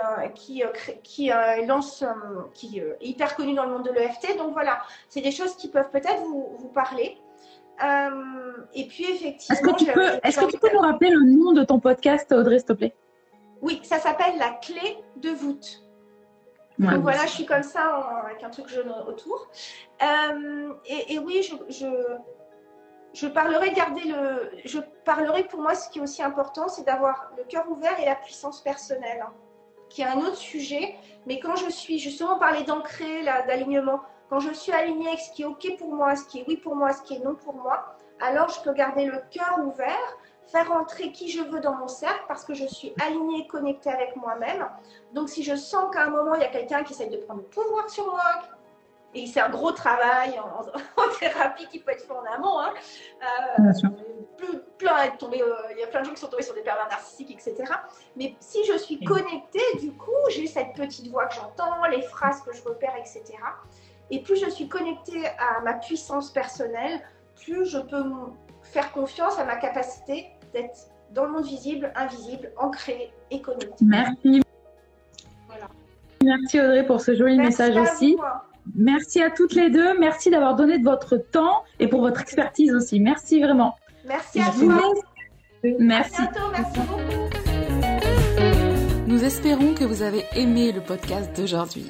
lance, qui est hyper connu dans le monde de l'EFT. Donc voilà, c'est des choses qui peuvent peut-être vous, vous parler. Euh, et puis effectivement. Est-ce que, tu peux, est-ce que tu peux nous rappeler le nom de ton podcast, Audrey, s'il te plaît? Oui, ça s'appelle La clé de voûte. Donc voilà, je suis comme ça avec un truc jaune autour. Euh, et, oui, je, je, je, parlerai garder le. Je parlerai pour moi, ce qui est aussi important, c'est d'avoir le cœur ouvert et la puissance personnelle, hein, qui est un autre sujet. Mais quand je suis justement parler d'ancrer, d'alignement, quand je suis alignée avec ce qui est OK pour moi, ce qui est oui pour moi, ce qui est non pour moi, alors je peux garder le cœur ouvert, faire entrer qui je veux dans mon cercle parce que je suis alignée, connectée avec moi-même. Donc si je sens qu'à un moment, il y a quelqu'un qui essaie de prendre le pouvoir sur moi, et c'est un gros travail en, thérapie qui peut être fait en amont. Hein. Euh, plein tombé, euh, il y a plein de gens qui sont tombés sur des pervers narcissiques, etc. Mais si je suis connectée, du coup, j'ai cette petite voix que j'entends, les phrases que je repère, etc. Et plus je suis connectée à ma puissance personnelle, plus je peux faire confiance à ma capacité d'être dans le monde visible, invisible, ancré et connu. Merci. Merci Audrey pour ce joli message aussi. Hein. Merci à toutes les deux. Merci d'avoir donné de votre temps et pour votre expertise aussi. Merci vraiment. Merci à vous. Merci. À bientôt. Merci beaucoup. Nous espérons que vous avez aimé le podcast d'aujourd'hui.